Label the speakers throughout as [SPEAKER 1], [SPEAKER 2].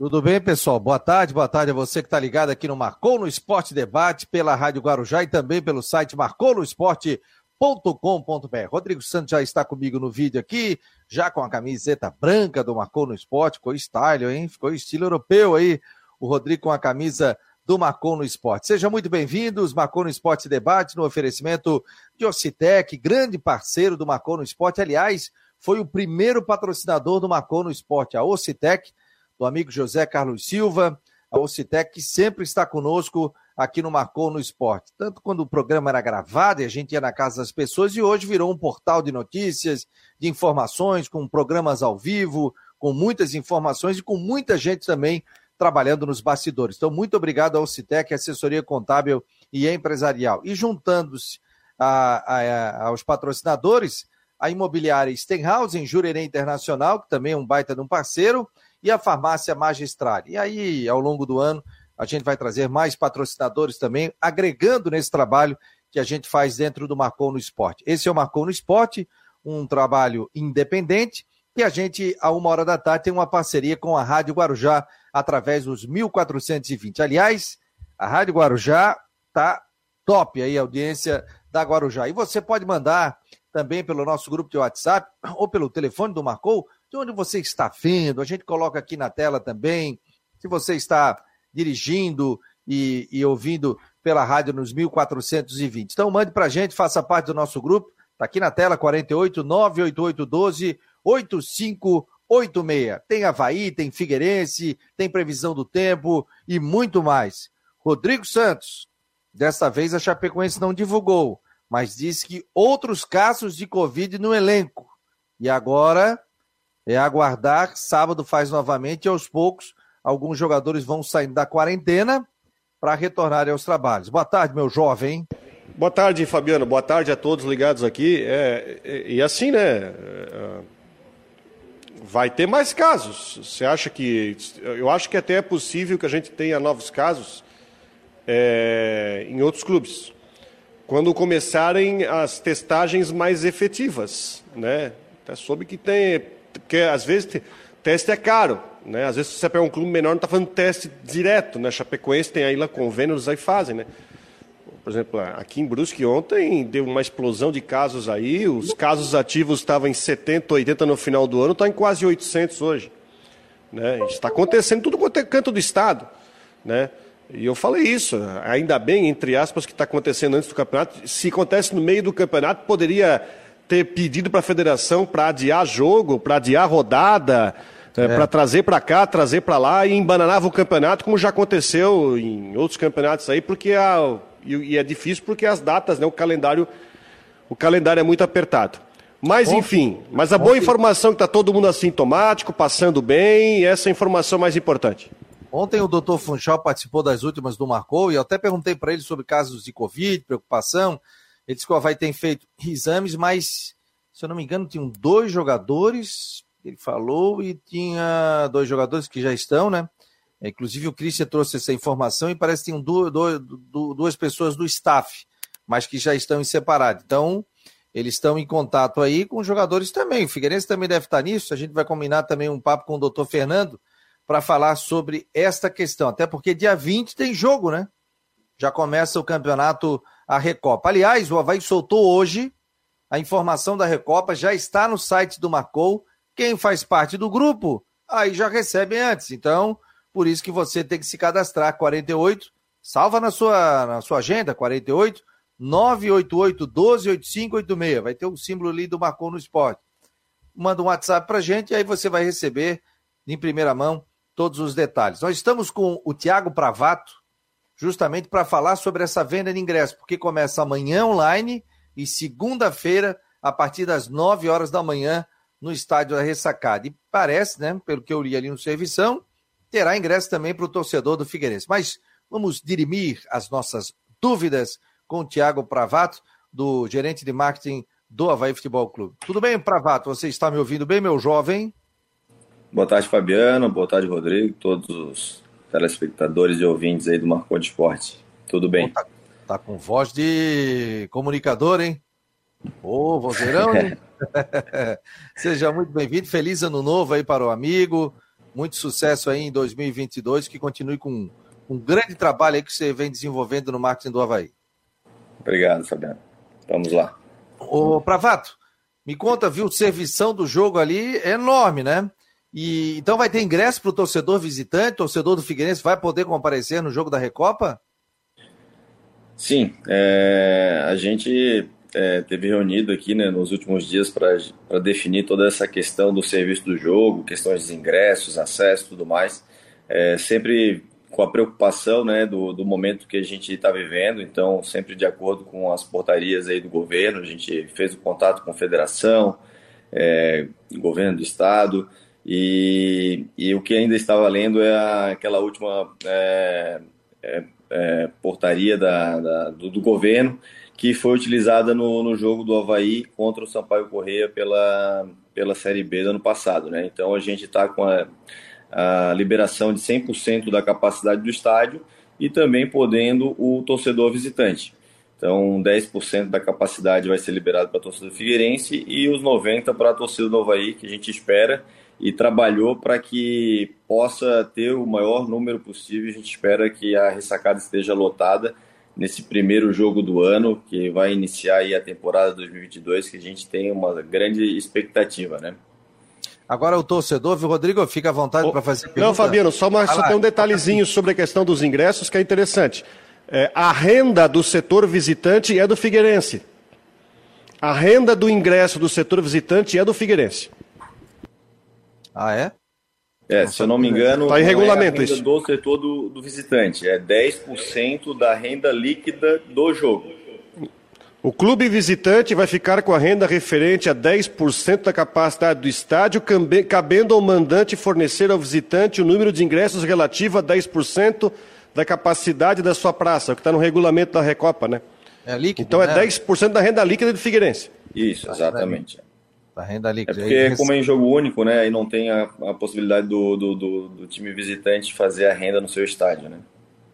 [SPEAKER 1] Tudo bem, pessoal? Boa tarde, boa tarde a você que está ligado aqui no Marcou no Esporte Debate, pela Rádio Guarujá e também pelo site marconosport.com.br. Rodrigo Santos já está comigo no vídeo aqui, já com a camiseta branca do Marcou no Esporte, ficou style, hein? Ficou estilo europeu aí, o Rodrigo com a camisa do Marcou no Esporte. Sejam muito bem-vindos, Marcou no Esporte Debate, no oferecimento de Ocitec, grande parceiro do Marcou no Esporte. Aliás, foi o primeiro patrocinador do Marcou no Esporte, a Ocitec do amigo José Carlos Silva, a Ocitec, que sempre está conosco aqui no Marcou no Esporte. Tanto quando o programa era gravado e a gente ia na casa das pessoas, e hoje virou um portal de notícias, de informações, com programas ao vivo, com muitas informações e com muita gente também trabalhando nos bastidores. Então, muito obrigado ao Citec, assessoria contábil e empresarial. E juntando-se aos patrocinadores, a imobiliária Stenhouse, em Jurerê Internacional, que também é um baita de um parceiro, e a farmácia magistral. E aí, ao longo do ano, a gente vai trazer mais patrocinadores também, agregando nesse trabalho que a gente faz dentro do Marcou no Esporte. Esse é o Marcou no Esporte, um trabalho independente, e a gente, a uma hora da tarde, tem uma parceria com a Rádio Guarujá, através dos 1420. Aliás, a Rádio Guarujá tá top aí, a audiência da Guarujá. E você pode mandar também pelo nosso grupo de WhatsApp ou pelo telefone do Marcou de onde você está vendo. A gente coloca aqui na tela também. Se você está dirigindo e, e ouvindo pela rádio nos 1420. Então mande para a gente, faça parte do nosso grupo. Está aqui na tela 48 98812 8586. Tem Havaí, tem Figueirense, tem previsão do tempo e muito mais. Rodrigo Santos, desta vez a Chapecoense não divulgou, mas disse que outros casos de Covid no elenco. E agora é aguardar. Sábado faz novamente e aos poucos alguns jogadores vão saindo da quarentena para retornarem aos trabalhos. Boa tarde, meu jovem.
[SPEAKER 2] Boa tarde, Fabiano. Boa tarde a todos ligados aqui. É, é, e assim, né? É, vai ter mais casos. Você acha que. Eu acho que até é possível que a gente tenha novos casos é, em outros clubes. Quando começarem as testagens mais efetivas, né? Até soube que tem porque às vezes teste é caro, né? Às vezes você pega um clube menor, não está fazendo teste direto, né? Chapecoense tem aí lá convênios, aí fazem, né? Por exemplo, aqui em Brusque ontem deu uma explosão de casos aí, os casos ativos estavam em 70, 80 no final do ano, está em quase 800 hoje. Né? Está acontecendo tudo quanto é canto do Estado. Né? E eu falei isso, ainda bem, entre aspas, que está acontecendo antes do campeonato. Se acontece no meio do campeonato, poderia ter pedido para a federação para adiar jogo, para adiar rodada, é, é. para trazer para cá, trazer para lá e embananava o campeonato, como já aconteceu em outros campeonatos aí, porque a, e, é difícil porque as datas, né, o calendário, o calendário é muito apertado. Mas enfim, mas a boa informação é que está todo mundo assintomático, passando bem, essa é a informação mais importante.
[SPEAKER 1] Ontem o doutor Funchal participou das últimas do Marcou e eu até perguntei para ele sobre casos de Covid, preocupação. Ele disse que o Havaí tem feito exames, mas, se eu não me engano, tinham dois jogadores, ele falou, e tinha dois jogadores que já estão, né? Inclusive o Christian trouxe essa informação e parece que tinham duas, duas, pessoas do staff, mas que já estão em separado. Então, eles estão em contato aí com jogadores também. O Figueirense também deve estar nisso. A gente vai combinar também um papo com o doutor Fernando para falar sobre esta questão. Até porque dia 20 tem jogo, né? Já começa o campeonato a Recopa. Aliás, o Havaí soltou hoje a informação da Recopa, já está no site do Marcou. Quem faz parte do grupo, aí já recebe antes. Então, por isso que você tem que se cadastrar. 48, salva na sua, na sua agenda, 48 988 128586. Vai ter o um símbolo ali do Marcou no Esporte. Manda um WhatsApp pra gente e aí você vai receber em primeira mão todos os detalhes. Nós estamos com o Tiago Pravato, justamente para falar sobre essa venda de ingressos, porque começa amanhã online e segunda-feira, a partir das 9 horas da manhã, no estádio da Ressacada. E parece, né, pelo que eu li ali no servição, terá ingresso também para o torcedor do Figueirense. Mas vamos dirimir as nossas dúvidas com o Tiago Pravato, do gerente de marketing do Havaí Futebol Clube. Tudo bem, Pravato? Você está me ouvindo bem, meu jovem?
[SPEAKER 3] Boa tarde, Fabiano. Boa tarde, Rodrigo. Todos os telespectadores e ouvintes aí do Marcou de Esporte. Tudo bem?
[SPEAKER 1] Tá, tá, com voz de comunicador, hein? Ô, vozeirão, hein? Seja muito bem-vindo. Feliz ano novo aí para o amigo. Muito sucesso aí em 2022, que continue com um grande trabalho aí que você vem desenvolvendo no marketing do Havaí.
[SPEAKER 3] Obrigado, Fabiano. Vamos lá.
[SPEAKER 1] Ô, Pravato, me conta, viu, servição do jogo ali é enorme, né? E, então vai ter ingresso para o torcedor visitante, torcedor do Figueirense vai poder comparecer no jogo da Recopa?
[SPEAKER 3] Sim, é, a gente é, teve reunido aqui né, nos últimos dias para definir toda essa questão do serviço do jogo, questões de ingressos, acesso tudo mais. É, sempre com a preocupação né, do, do momento que a gente está vivendo, então sempre de acordo com as portarias aí do governo, a gente fez o contato com a federação, é, governo do estado, e, e, o que ainda está valendo é a, aquela última é, é, é, portaria da, da do, do, governo que foi utilizada no, no jogo do Havaí contra o Sampaio Correia pela, pela Série B do ano passado. Né? Então a gente está com a a liberação de 100% da capacidade do estádio e também podendo o torcedor visitante. Então, 10% da capacidade vai ser liberado para a torcida figueirense e os 90% para a torcida do Havaí, que a gente espera e trabalhou para que possa ter o maior número possível. A gente espera que a ressacada esteja lotada nesse primeiro jogo do ano, que vai iniciar aí a temporada 2022, que a gente tem uma grande expectativa, né?
[SPEAKER 1] Agora o torcedor, viu, Rodrigo, fica à vontade para fazer pergunta.
[SPEAKER 2] Não, Fabiano, só, uma, só tem um detalhezinho sobre a questão dos ingressos que é interessante. É, a renda do setor visitante é do Figueirense. A renda do ingresso do setor visitante é do Figueirense.
[SPEAKER 1] Ah, é?
[SPEAKER 3] É, se eu não me engano,
[SPEAKER 2] tá em regulamento
[SPEAKER 3] é
[SPEAKER 2] isso.
[SPEAKER 3] do setor do, do visitante, é 10% da renda líquida do jogo.
[SPEAKER 2] O clube visitante vai ficar com a renda referente a 10% da capacidade do estádio, cabendo ao mandante fornecer ao visitante o número de ingressos relativo a 10% da capacidade da sua praça, o que está no regulamento da Recopa, né?
[SPEAKER 1] É líquido,
[SPEAKER 2] então é
[SPEAKER 1] né?
[SPEAKER 2] é 10% da renda líquida do Figueirense.
[SPEAKER 3] Isso, exatamente.
[SPEAKER 1] Da renda líquida.
[SPEAKER 3] É porque, como é em jogo único, né, aí não tem a, a possibilidade do, do, do, do time visitante fazer a renda no seu estádio, né?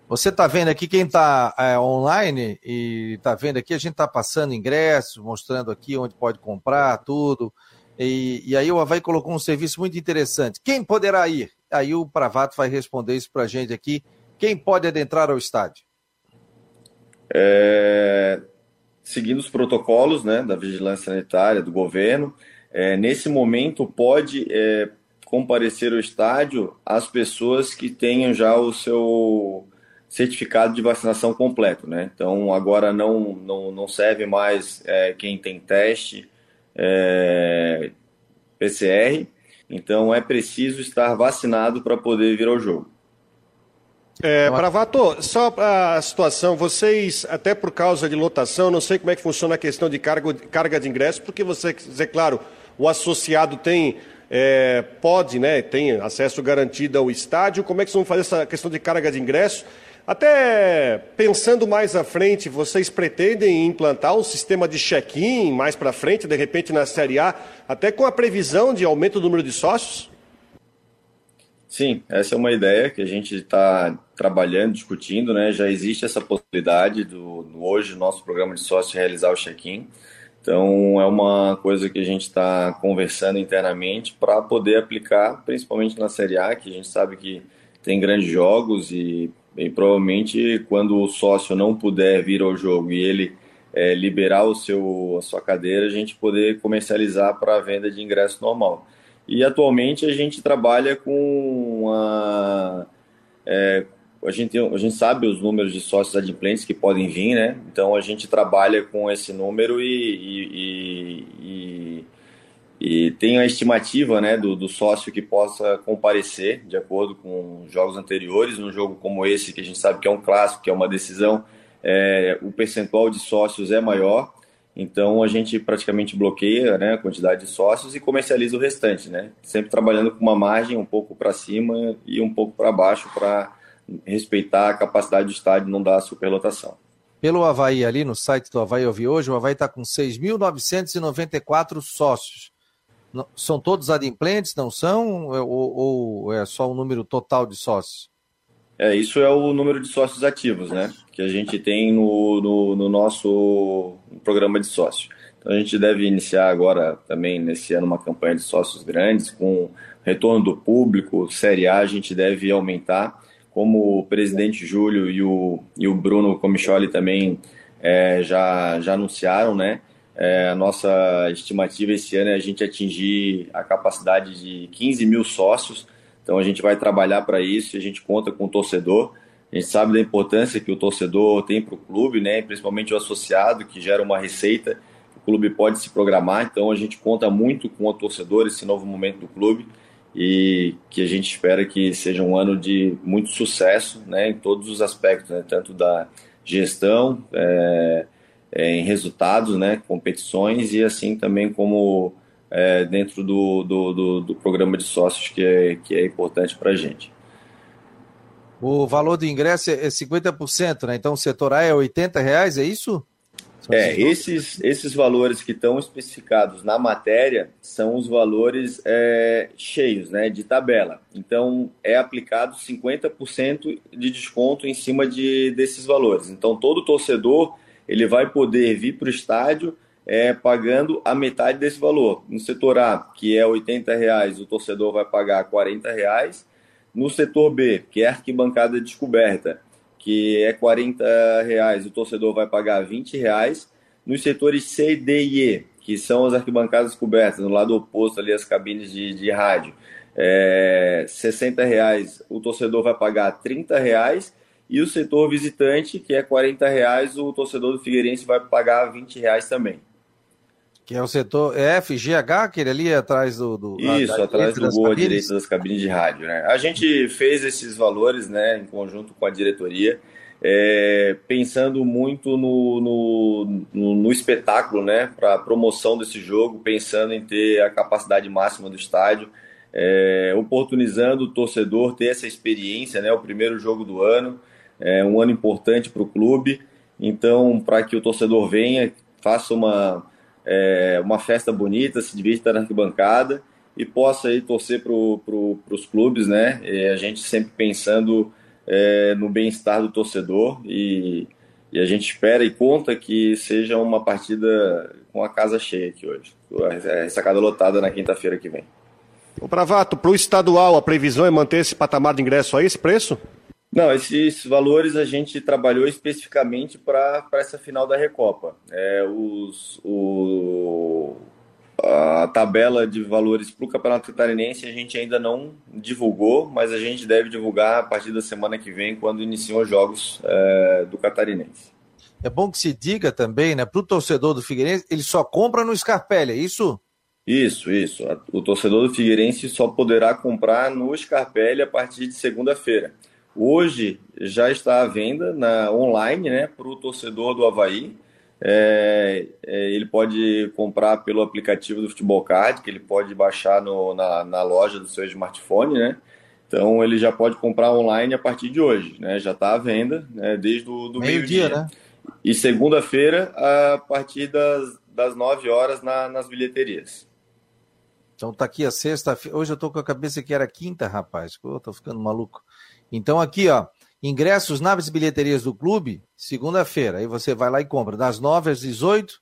[SPEAKER 1] Você está vendo aqui, quem está é, online e está vendo aqui, a gente está passando ingressos, mostrando aqui onde pode comprar, tudo. E, e, aí o Havaí colocou um serviço muito interessante. Quem poderá ir? Aí o Pravato vai responder isso para a gente aqui. Quem pode adentrar ao estádio?
[SPEAKER 3] É, seguindo os protocolos né, da vigilância sanitária, do governo, é, nesse momento pode é, comparecer ao estádio as pessoas que tenham já o seu certificado de vacinação completo, né? Então agora não, não, não serve mais é, quem tem teste é, PCR, então é preciso estar vacinado para poder vir ao jogo.
[SPEAKER 2] É, Bravato, só a situação, vocês, até por causa de lotação, não sei como é que funciona a questão de carga, carga de ingresso, porque você, é claro, o associado tem, é, pode, né, tem acesso garantido ao estádio, como é que vocês vão fazer essa questão de carga de ingresso? Até pensando mais à frente, vocês pretendem implantar um sistema de check-in mais para frente, de repente na Série A, até com a previsão de aumento do número de sócios?
[SPEAKER 3] Sim, essa é uma ideia que a gente está trabalhando, discutindo, né? Já existe essa possibilidade do, do hoje no nosso programa de sócios realizar o check-in. Então é uma coisa que a gente está conversando internamente para poder aplicar, principalmente na Série A, que a gente sabe que tem grandes jogos e e provavelmente quando o sócio não puder vir ao jogo e ele é, liberar o seu, a sua cadeira, a gente poder comercializar para a venda de ingresso normal. E atualmente a gente trabalha com a. É, a, gente, a gente sabe os números de sócios adimplentes que podem vir, né? Então a gente trabalha com esse número e, e, e e tem a estimativa né, do, do, sócio que possa comparecer de acordo com jogos anteriores. Num jogo como esse, que a gente sabe que é um clássico, que é uma decisão, é, o percentual de sócios é maior. Então a gente praticamente bloqueia né, a quantidade de sócios e comercializa o restante, né? Sempre trabalhando com uma margem um pouco para cima e um pouco para baixo para respeitar a capacidade do estádio não dar superlotação.
[SPEAKER 1] Pelo Havaí ali no site do Havaí eu vi hoje, o Havaí está com 6.994 sócios são todos adimplentes, não são? Ou, ou, é só o número total de sócios?
[SPEAKER 3] É, isso é o número de sócios ativos, né? Que a gente tem no, no, no nosso programa de sócio. Então a gente deve iniciar agora também nesse ano uma campanha de sócios grandes com retorno do público, Série A, a gente deve aumentar. Como o presidente Júlio e o, e o Bruno Comicholi também é, já, já anunciaram, né? É, a nossa estimativa esse ano é a gente atingir a capacidade de 15 mil sócios. Então a gente vai trabalhar para isso a gente conta com o torcedor. A gente sabe da importância que o torcedor tem para o clube, né? principalmente o associado, que gera uma receita o clube pode se programar. Então a gente conta muito com o torcedor, esse novo momento do clube, e que a gente espera que seja um ano de muito sucesso né? em todos os aspectos, né? tanto da gestão, é, em resultados, né? competições, e assim também como é, dentro do, do, do, do, programa de sócios, que é, que é importante para a gente.
[SPEAKER 1] O valor do ingresso é 50%, né? Então o setor A é 80 reais, é isso?
[SPEAKER 3] É, esses, esses valores que estão especificados na matéria são os valores é, cheios, né, de tabela. Então, é aplicado 50% de desconto em cima de, desses valores. Então, todo torcedor ele vai poder vir para o estádio é, pagando a metade desse valor. No setor A, que é R$ reais, o torcedor vai pagar R$ reais no setor B, que é arquibancada descoberta, que é R$ reais, o torcedor vai pagar R$ reais. Nos setores C, D e E, que são as arquibancadas cobertas, no lado oposto ali as cabines de, de rádio, é, 60 reais, o torcedor vai pagar 30 reais e o setor visitante, que é 40 reais, o torcedor do Figueirense vai pagar 20 reais também.
[SPEAKER 1] Que é o setor é FGH, aquele ali atrás do. do
[SPEAKER 3] Isso, a, atrás do gol à direita das cabines de rádio. Né? A gente fez esses valores né, em conjunto com a diretoria, é, pensando muito no, no, no, no espetáculo, né, para a promoção desse jogo, pensando em ter a capacidade máxima do estádio, é, oportunizando o torcedor ter essa experiência, né, o primeiro jogo do ano, é um ano importante para o clube. Então, para que o torcedor venha, faça uma é, uma festa bonita, se divirta na arquibancada e possa aí torcer para pro, os clubes, né? E a gente sempre pensando é, no bem-estar do torcedor e, e, a gente espera e conta que seja uma partida com a casa cheia aqui hoje. A sacada lotada na quinta-feira que vem.
[SPEAKER 2] O Bravato, para o estadual, a previsão é manter esse patamar de ingresso aí, esse preço?
[SPEAKER 3] Não, esses valores a gente trabalhou especificamente para essa final da Recopa. É, os, o, a tabela de valores para o Campeonato Catarinense a gente ainda não divulgou, mas a gente deve divulgar a partir da semana que vem, quando iniciam os jogos é, do Catarinense.
[SPEAKER 1] É bom que se diga também, né, para o torcedor do Figueirense, ele só compra no Scarpelli, é isso?
[SPEAKER 3] Isso, isso. O torcedor do Figueirense só poderá comprar no Scarpelli a partir de segunda-feira. Hoje já está à venda na online, né, para o torcedor do Havaí. É, é, ele pode comprar pelo aplicativo do Futebol Card, que ele pode baixar no, na, na loja do seu smartphone, né? Então ele já pode comprar online a partir de hoje, né? Já está à venda, né? Desde o do meio-dia. Meio né? E segunda-feira, a partir das, das 9 horas na, nas bilheterias.
[SPEAKER 1] Então tá aqui a sexta. Hoje eu tô com a cabeça que era quinta, rapaz. Eu tô ficando maluco. Então aqui, ó, ingressos nas bilheterias do clube, segunda-feira. Aí você vai lá e compra das 9 às 18,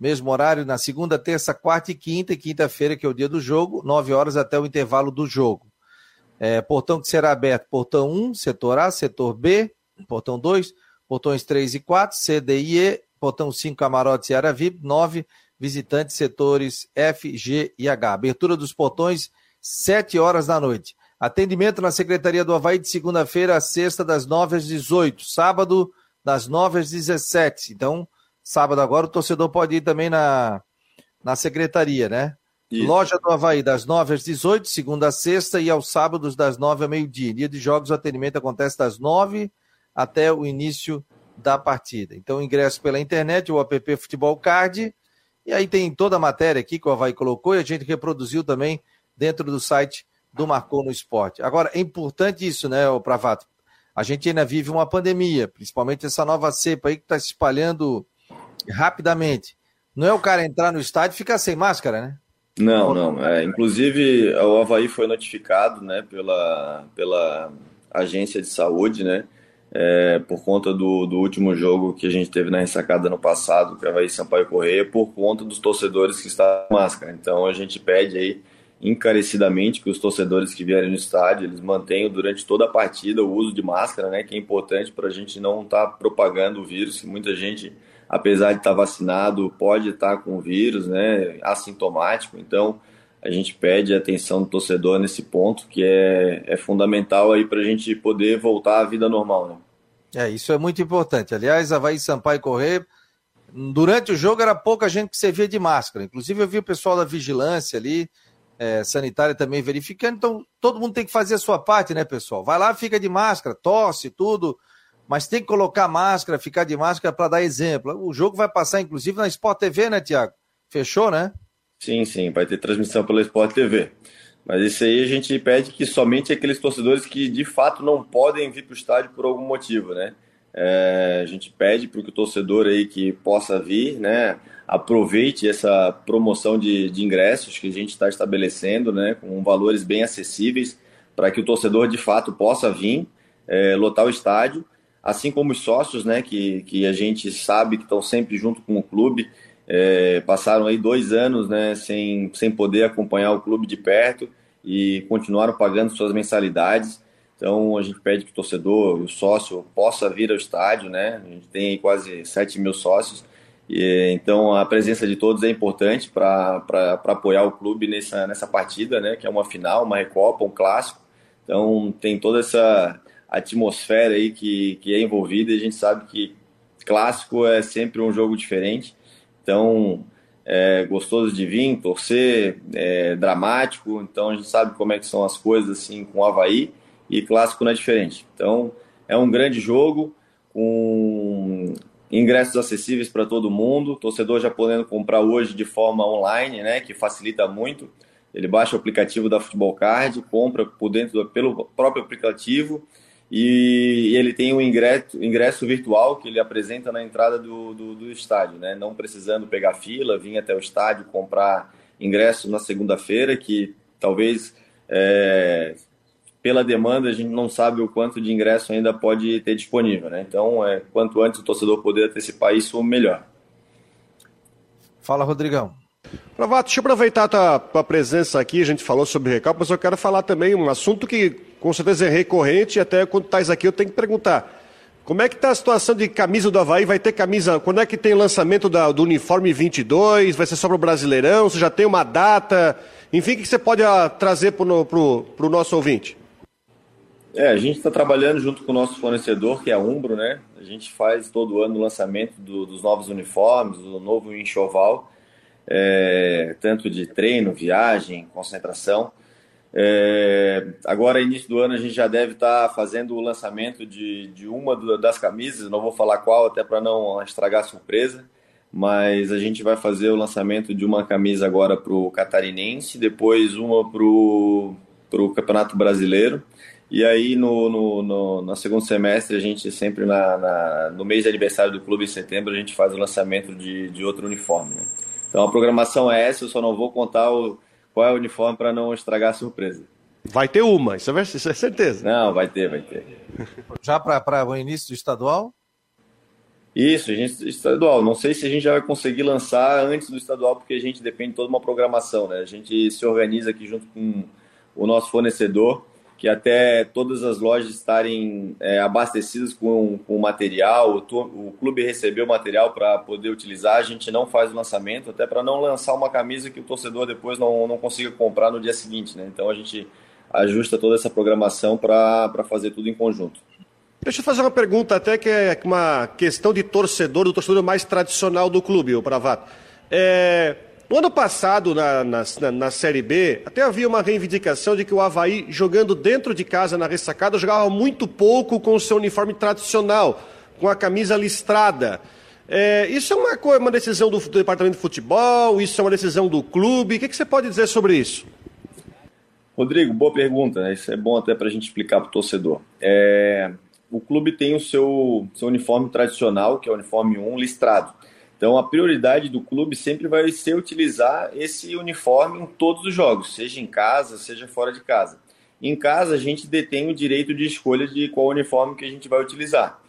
[SPEAKER 1] mesmo horário na segunda, terça, quarta e quinta, e quinta-feira, que é o dia do jogo, 9 horas até o intervalo do jogo. É, portão que será aberto, portão 1, setor A, setor B, portão 2, portões 3 e 4, C, D e E, portão 5, camarote e área VIP, 9, visitantes, setores F, G e H. Abertura dos portões, 7 horas da noite. Atendimento na Secretaria do Havaí de segunda-feira a sexta, das 9 às 18. Sábado, das 9 às 17. Então, sábado agora o torcedor pode ir também na, na secretaria, né? Isso. Loja do Havaí, das 9 às 18, segunda a sexta, e aos sábados, das 9 ao meio-dia. Dia de jogos, o atendimento acontece das 9 até o início da partida. Então, ingresso pela internet, o app Futebol Card. E aí tem toda a matéria aqui que o Havaí colocou e a gente reproduziu também dentro do site do Marcou no Esporte. Agora, é importante isso, né, Pravato? A gente ainda vive uma pandemia, principalmente essa nova cepa aí que está se espalhando rapidamente. Não é o cara entrar no estádio e ficar sem máscara, né?
[SPEAKER 3] Não, não. É, inclusive, o Havaí foi notificado né, pela, pela agência de saúde, né? É, por conta do, do último jogo que a gente teve na ressacada no passado, que é o Havaí Sampaio Correia, por conta dos torcedores que estavam com máscara. Então a gente pede aí encarecidamente que os torcedores que vierem no estádio eles mantenham durante toda a partida o uso de máscara, né, que é importante para a gente não estar tá propagando o vírus. Muita gente, apesar de estar tá vacinado, pode estar tá com o vírus, né, assintomático. Então, a gente pede a atenção do torcedor nesse ponto, que é, é fundamental aí para a gente poder voltar à vida normal, né?
[SPEAKER 1] É, isso é muito importante. Aliás, Havaí Sampaio Correr, durante o jogo era pouca gente que você via de máscara. Inclusive, eu vi o pessoal da vigilância ali, é, sanitária também verificando. Então, todo mundo tem que fazer a sua parte, né, pessoal? Vai lá, fica de máscara, tosse, tudo. Mas tem que colocar máscara, ficar de máscara para dar exemplo. O jogo vai passar, inclusive, na Sport TV, né, Tiago? Fechou, né?
[SPEAKER 3] Sim, sim, vai ter transmissão pela Sport TV. Mas isso aí a gente pede que somente aqueles torcedores que de fato não podem vir para o estádio por algum motivo, né? É, a gente pede para o torcedor aí que possa vir, né, aproveite essa promoção de, de ingressos que a gente está estabelecendo, né, com valores bem acessíveis, para que o torcedor de fato possa vir, é, lotar o estádio, assim como os sócios, né, que, que a gente sabe que estão sempre junto com o clube, é, passaram aí dois anos né, sem, sem poder acompanhar o clube de perto e continuaram pagando suas mensalidades. Então a gente pede que o torcedor, o sócio, possa vir ao estádio, né? A gente tem quase 7 mil sócios. E, então a presença de todos é importante para apoiar o clube nessa, nessa partida, né? Que é uma final, uma recopa, um clássico. Então tem toda essa atmosfera aí que, que é envolvida e a gente sabe que clássico é sempre um jogo diferente. Então, é gostoso de vir, torcer, é dramático. Então, a gente sabe como é que são as coisas assim com o Havaí e clássico não é diferente. Então, é um grande jogo com ingressos acessíveis para todo mundo. Torcedor já podendo comprar hoje de forma online, né, que facilita muito. Ele baixa o aplicativo da Futebol Card, compra por dentro do, pelo próprio aplicativo e ele tem um ingresso, ingresso virtual que ele apresenta na entrada do, do, do, estádio, né? não precisando pegar fila, vir até o estádio comprar ingresso na segunda-feira, que talvez é, pela demanda a gente não sabe o quanto de ingresso ainda pode ter disponível. Né? Então, é, quanto antes o torcedor poder antecipar isso, melhor.
[SPEAKER 1] Fala, Rodrigão.
[SPEAKER 2] Pravato, deixa eu aproveitar a tua, tua presença aqui, a gente falou sobre recalque, mas eu quero falar também um assunto que com certeza é recorrente, e até quando estás aqui eu tenho que perguntar. Como é que está a situação de camisa do Havaí? Vai ter camisa. Quando é que tem o lançamento da, do uniforme 22? Vai ser só para o Brasileirão? Você já tem uma data? Enfim, o que você pode uh, trazer para o nosso ouvinte?
[SPEAKER 3] É, a gente está trabalhando junto com o nosso fornecedor, que é a Umbro, né? A gente faz todo ano o lançamento do, dos novos uniformes, do novo enxoval, é, tanto de treino, viagem, concentração. É, agora, início do ano, a gente já deve estar tá fazendo o lançamento de, de uma das camisas, não vou falar qual, até para não estragar a surpresa, mas a gente vai fazer o lançamento de uma camisa agora para o Catarinense, depois uma para o Campeonato Brasileiro, e aí no, no, no, no segundo semestre, a gente sempre na, na, no mês de aniversário do clube, em setembro, a gente faz o lançamento de, de outro uniforme. Né? Então a programação é essa, eu só não vou contar o qual é o uniforme para não estragar a surpresa.
[SPEAKER 2] Vai ter uma, isso é, isso é certeza.
[SPEAKER 3] Não, vai ter, vai ter.
[SPEAKER 1] Já para o início do estadual?
[SPEAKER 3] Isso, a gente estadual. Não sei se a gente já vai conseguir lançar antes do estadual, porque a gente depende de toda uma programação, né? A gente se organiza aqui junto com o nosso fornecedor que até todas as lojas estarem é, abastecidas com, com material, o, o clube recebeu material para poder utilizar, a gente não faz o lançamento, até para não lançar uma camisa que o torcedor depois não, não consiga comprar no dia seguinte. Né? Então a gente ajusta toda essa programação para fazer tudo em conjunto.
[SPEAKER 2] Deixa eu fazer uma pergunta, até que é uma questão de torcedor, do torcedor mais tradicional do clube, o Pravato. É, no ano passado, na, na, na, Série B, até havia uma reivindicação de que o Havaí, jogando dentro de casa na ressacada, jogava muito pouco com o seu uniforme tradicional, com a camisa listrada. É, isso é uma, uma decisão do, do, departamento de futebol? Isso é uma decisão do clube? O que, que você pode dizer sobre isso?
[SPEAKER 3] Rodrigo, boa pergunta. Né? Isso é bom até para a gente explicar para o torcedor. É, o clube tem o seu, seu uniforme tradicional, que é o uniforme 1 listrado. Então a prioridade do clube sempre vai ser utilizar esse uniforme em todos os jogos, seja em casa, seja fora de casa. Em casa a gente detém o direito de escolha de qual uniforme que a gente vai utilizar.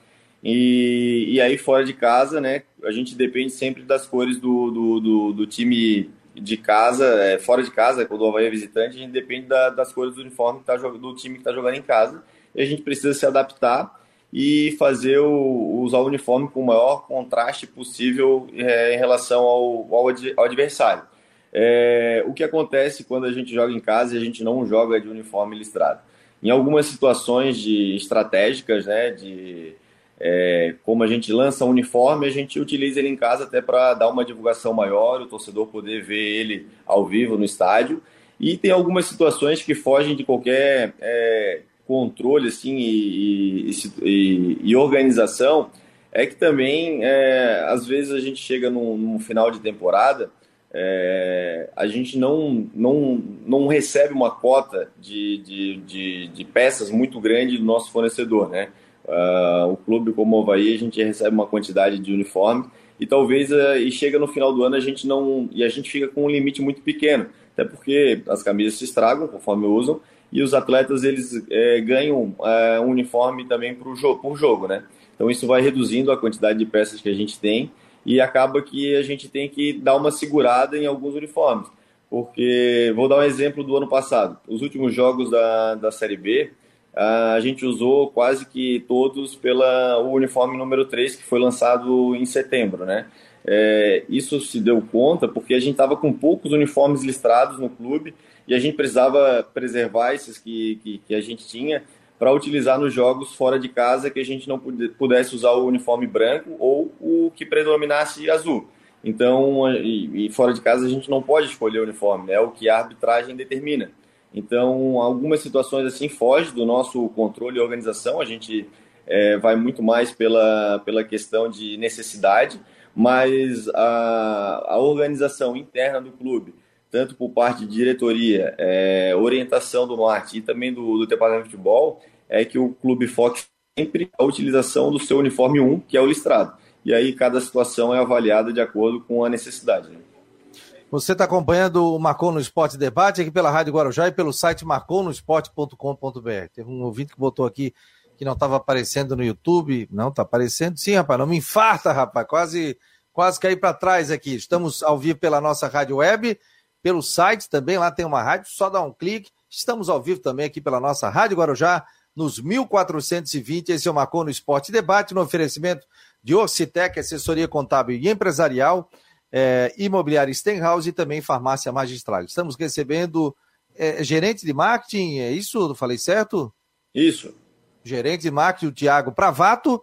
[SPEAKER 3] E, e aí fora de casa, né, a gente depende sempre das cores do, do, do, do time de casa, é, fora de casa, quando o Havaí é visitante, a gente depende da, das cores do uniforme tá, do time que está jogando em casa. E a gente precisa se adaptar e fazer o, usar o uniforme com o maior contraste possível é, em relação ao, ao, ao adversário. É, o que acontece quando a gente joga em casa e a gente não joga de uniforme listrado? Em algumas situações de estratégicas, né, de é, como a gente lança um uniforme, a gente utiliza ele em casa até para dar uma divulgação maior, o torcedor poder ver ele ao vivo no estádio. E tem algumas situações que fogem de qualquer é, controle assim, e, e, e, organização, é que também, é, às vezes, a gente chega num, num final de temporada, é, a gente não, não, não recebe uma cota de, de, de, de peças muito grande do nosso fornecedor, né? Uh, o clube como o Havaí, a gente recebe uma quantidade de uniforme e talvez uh, e chega no final do ano a gente não e a gente fica com um limite muito pequeno, até porque as camisas se estragam conforme usam e os atletas eles é, ganham é, um uniforme também para o jogo, por jogo, né? Então isso vai reduzindo a quantidade de peças que a gente tem e acaba que a gente tem que dar uma segurada em alguns uniformes, porque vou dar um exemplo do ano passado, os últimos jogos da, da Série B a gente usou quase que todos pela o uniforme número 3 que foi lançado em setembro, né? É, isso se deu conta porque a gente estava com poucos uniformes listrados no clube e a gente precisava preservar esses que, que, que a gente tinha para utilizar nos jogos fora de casa que a gente não pudesse usar o uniforme branco ou o que predominasse azul. Então, e, e fora de casa a gente não pode escolher o uniforme, é o que a arbitragem determina. Então, algumas situações assim fogem do nosso controle e organização. A gente é, vai muito mais pela, pela questão de necessidade, mas a, a organização interna do clube, tanto por parte de diretoria, é, orientação do Norte e também do, do departamento de futebol, é que o clube foque sempre a utilização do seu uniforme 1, que é o listrado. E aí cada situação é avaliada de acordo com a necessidade. Né?
[SPEAKER 1] Você está acompanhando o Marcon no Esporte Debate aqui pela Rádio Guarujá e pelo site marconosport.com.br. Teve um ouvinte que botou aqui que não estava aparecendo no YouTube. Não, está aparecendo sim, rapaz. Não me infarta, rapaz. Quase, quase caí para trás aqui. Estamos ao vivo pela nossa rádio web, pelo site também. Lá tem uma rádio, só dá um clique. Estamos ao vivo também aqui pela nossa Rádio Guarujá, nos 1420. Esse é o Marcon no Esporte Debate, no oferecimento de Orcitec, assessoria contábil e empresarial é, Imobiliária Stenhouse e também Farmácia Magistral. Estamos recebendo é, gerente de marketing, é isso? Falei certo?
[SPEAKER 3] Isso.
[SPEAKER 1] Gerente de marketing, o Tiago Pravato,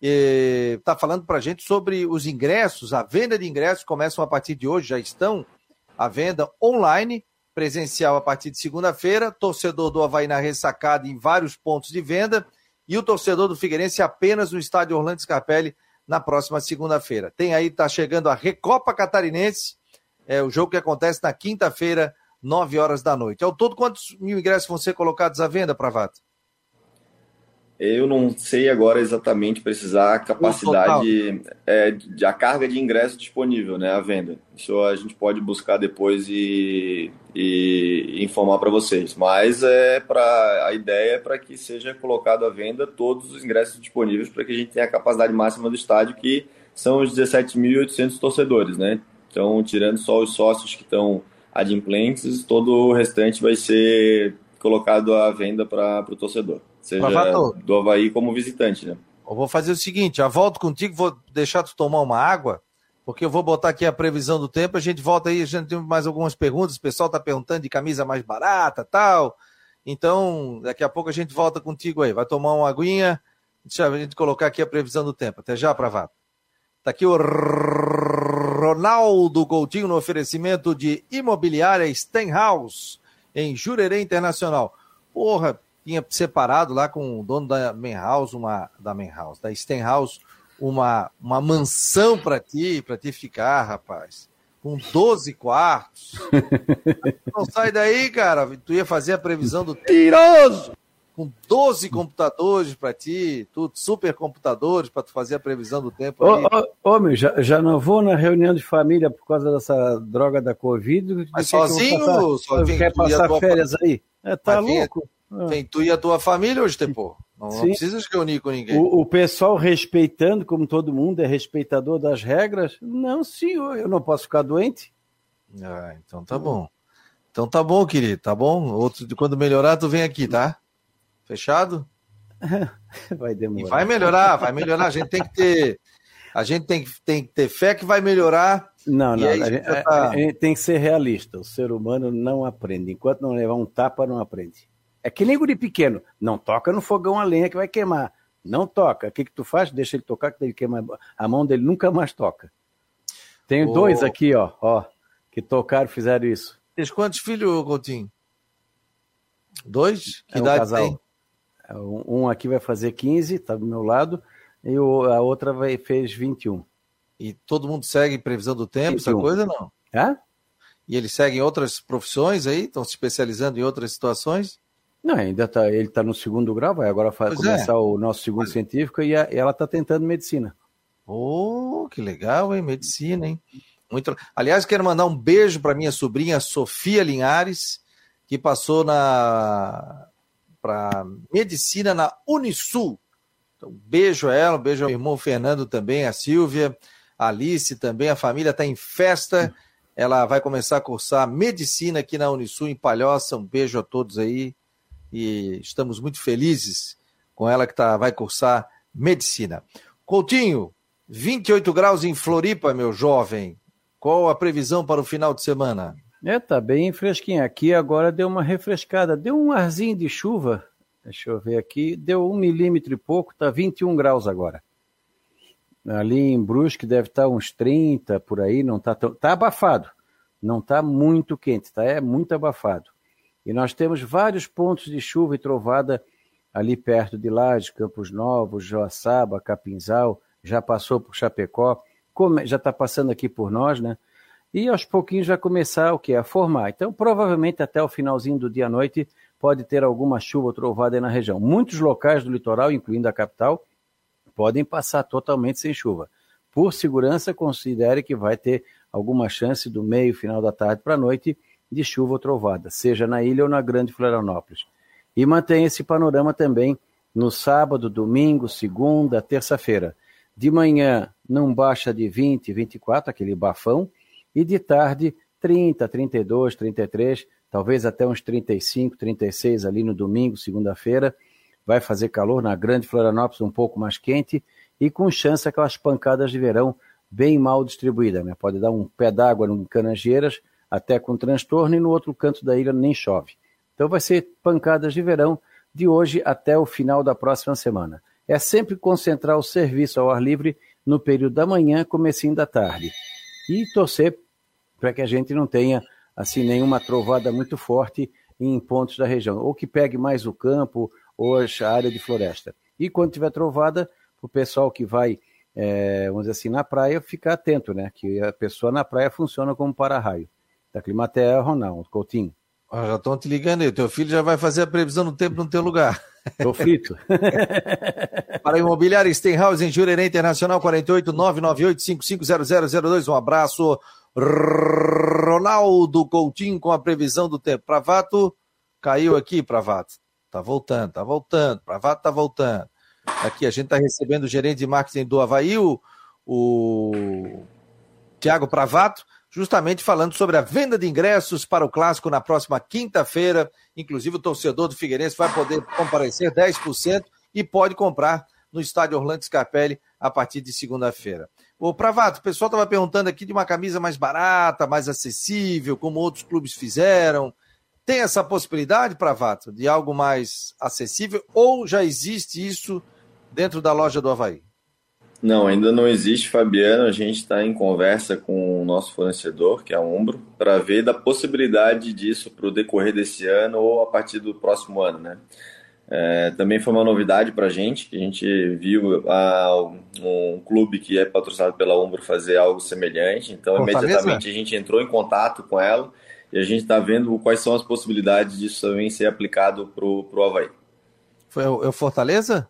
[SPEAKER 1] está falando para a gente sobre os ingressos. A venda de ingressos começam a partir de hoje, já estão à venda online, presencial a partir de segunda-feira. Torcedor do Havaí na ressacada em vários pontos de venda. E o torcedor do Figueirense apenas no estádio Orlando Scarpelli na próxima segunda-feira. Tem aí, tá chegando a Recopa Catarinense, é o jogo que acontece na quinta-feira, nove horas da noite. Ao todo, quantos mil ingressos vão ser colocados à venda, Pravato?
[SPEAKER 3] Eu não sei agora exatamente precisar a capacidade, é, de, a carga de ingresso disponível, né, à venda. Isso a gente pode buscar depois e, e informar para vocês. Mas é para a ideia é para que seja colocado à venda todos os ingressos disponíveis para que a gente tenha a capacidade máxima do estádio, que são os 17.800 torcedores, né? Então, tirando só os sócios que estão adimplentes, todo o restante vai ser colocado à venda para o torcedor seja do Havaí como visitante, né?
[SPEAKER 1] Eu vou fazer o seguinte, já volto contigo, vou deixar tu tomar uma água, porque eu vou botar aqui a previsão do tempo, a gente volta aí, a gente tem mais algumas perguntas, o pessoal tá perguntando de camisa mais barata, tal. Então, daqui a pouco a gente volta contigo aí, vai tomar uma aguinha, deixa a gente colocar aqui a previsão do tempo. Até já, Pravato. Tá aqui o Ronaldo Coutinho no oferecimento de Imobiliária Stenhouse, em Jurerê Internacional. Porra, tinha separado lá com o dono da Menhouse, uma da Menhouse, da Stenhouse, uma, uma mansão para ti, para ti ficar, rapaz. Com 12 quartos. Não sai daí, cara. Tu ia fazer a previsão do tiroso. Com 12 computadores para ti, tudo, super computadores para tu fazer a previsão do tempo.
[SPEAKER 4] Ô, ô, ô, meu, já, já não vou na reunião de família por causa dessa droga da Covid.
[SPEAKER 1] Mas sozinho? Que passar,
[SPEAKER 4] sozinho quer passar férias aí? É, tá Mas louco?
[SPEAKER 1] Ah. Tem tu e a tua família hoje, Tempo. Não, não precisa se reunir com ninguém.
[SPEAKER 4] O, o, pessoal respeitando, como todo mundo é respeitador das regras. Não, senhor, eu não posso ficar doente.
[SPEAKER 1] Ah, então tá bom. Então tá bom, querido, tá bom? Outro, quando melhorar, tu vem aqui, tá? Fechado?
[SPEAKER 4] vai demorar.
[SPEAKER 1] E vai melhorar, vai melhorar. A gente tem que ter, a gente tem, tem que ter fé que vai melhorar.
[SPEAKER 4] Não, não. A gente, tá... a gente, tem que ser realista. O ser humano não aprende. Enquanto não levar um tapa, não aprende. É que nem guri pequeno. Não toca no fogão a lenha que vai queimar. Não toca. O que, que tu faz? Deixa ele tocar, que ele queima. A mão dele nunca mais toca. Tenho oh. dois aqui, ó, ó, que tocaram, fizeram isso.
[SPEAKER 1] Tens quantos filhos, Coutinho? Dois?
[SPEAKER 4] Que é idade um casal. tem? É, um aqui vai fazer 15, tá do meu lado, e a outra vai, fez 21.
[SPEAKER 1] E todo mundo segue previsão do tempo, 21. essa coisa não?
[SPEAKER 4] É?
[SPEAKER 1] E eles seguem outras profissões aí? Estão se especializando em outras situações?
[SPEAKER 4] Não, ainda tá, ele está no segundo grau, vai agora pois começar é. o nosso segundo científico e, a, e ela está tentando medicina.
[SPEAKER 1] Oh, que legal, hein? Medicina, hein? Muito... Aliás, quero mandar um beijo para minha sobrinha Sofia Linhares, que passou na para medicina na Unisul. Então, beijo a ela, um beijo ao irmão Fernando também, a Silvia, a Alice também, a família está em festa. Ela vai começar a cursar medicina aqui na Unisul, em Palhoça. Um beijo a todos aí. E estamos muito felizes com ela que tá, vai cursar medicina. Coutinho, 28 graus em Floripa, meu jovem. Qual a previsão para o final de semana?
[SPEAKER 4] É, tá bem fresquinho. Aqui agora deu uma refrescada, deu um arzinho de chuva. Deixa eu ver aqui, deu um milímetro e pouco, tá 21 graus agora. Ali em Brusque deve estar tá uns 30 por aí, não tá tão. Tá abafado. Não tá muito quente, tá? É muito abafado. E nós temos vários pontos de chuva e trovada ali perto de Laje, Campos Novos, Joaçaba, Capinzal, já passou por Chapecó, já está passando aqui por nós, né? E aos pouquinhos vai começar o que? A formar. Então, provavelmente até o finalzinho do dia à noite pode ter alguma chuva ou trovada aí na região. Muitos locais do litoral, incluindo a capital, podem passar totalmente sem chuva. Por segurança, considere que vai ter alguma chance do meio, final da tarde para a noite de chuva ou trovada, seja na ilha ou na Grande Florianópolis. E mantém esse panorama também no sábado, domingo, segunda, terça-feira. De manhã não baixa de 20, 24, aquele bafão, e de tarde 30, 32, 33, talvez até uns 35, 36 ali no domingo, segunda-feira. Vai fazer calor na Grande Florianópolis, um pouco mais quente e com chance aquelas pancadas de verão bem mal distribuídas. Né? Pode dar um pé d'água em Canageiras, até com transtorno, e no outro canto da ilha nem chove. Então vai ser pancadas de verão de hoje até o final da próxima semana. É sempre concentrar o serviço ao ar livre no período da manhã, comecinho da tarde. E torcer para que a gente não tenha assim nenhuma trovada muito forte em pontos da região, ou que pegue mais o campo ou a área de floresta. E quando tiver trovada, o pessoal que vai, é, vamos dizer assim, na praia, ficar atento, né? Que a pessoa na praia funciona como para-raio. Da Climaterra, Ronaldo Coutinho.
[SPEAKER 1] Ah, já estão te ligando aí, teu filho já vai fazer a previsão do tempo no teu lugar.
[SPEAKER 4] Estou frito.
[SPEAKER 1] Para a imobiliária Stenhouse em Jurerê Internacional 48 998 Um abraço. Ronaldo Coutinho com a previsão do tempo. Pravato caiu aqui, Pravato. Tá voltando, tá voltando. Pravato tá voltando. Aqui a gente está recebendo o gerente de marketing do Havaí, o, o Tiago Pravato, justamente falando sobre a venda de ingressos para o clássico na próxima quinta-feira. Inclusive, o torcedor do Figueirense vai poder comparecer 10% e pode comprar no estádio Orlando Scarpelli a partir de segunda-feira. Ô, Pravato, o pessoal estava perguntando aqui de uma camisa mais barata, mais acessível, como outros clubes fizeram. Tem essa possibilidade, Pravato, de algo mais acessível ou já existe isso dentro da loja do Havaí?
[SPEAKER 3] Não, ainda não existe, Fabiano. A gente está em conversa com o nosso fornecedor, que é a Umbro, para ver da possibilidade disso para o decorrer desse ano ou a partir do próximo ano, né? É, também foi uma novidade para a gente, que a gente viu a, um clube que é patrocinado pela Umbro fazer algo semelhante, então imediatamente a gente entrou em contato com ela e a gente está vendo quais são as possibilidades disso também ser aplicado para o Havaí.
[SPEAKER 1] Foi o, é o Fortaleza?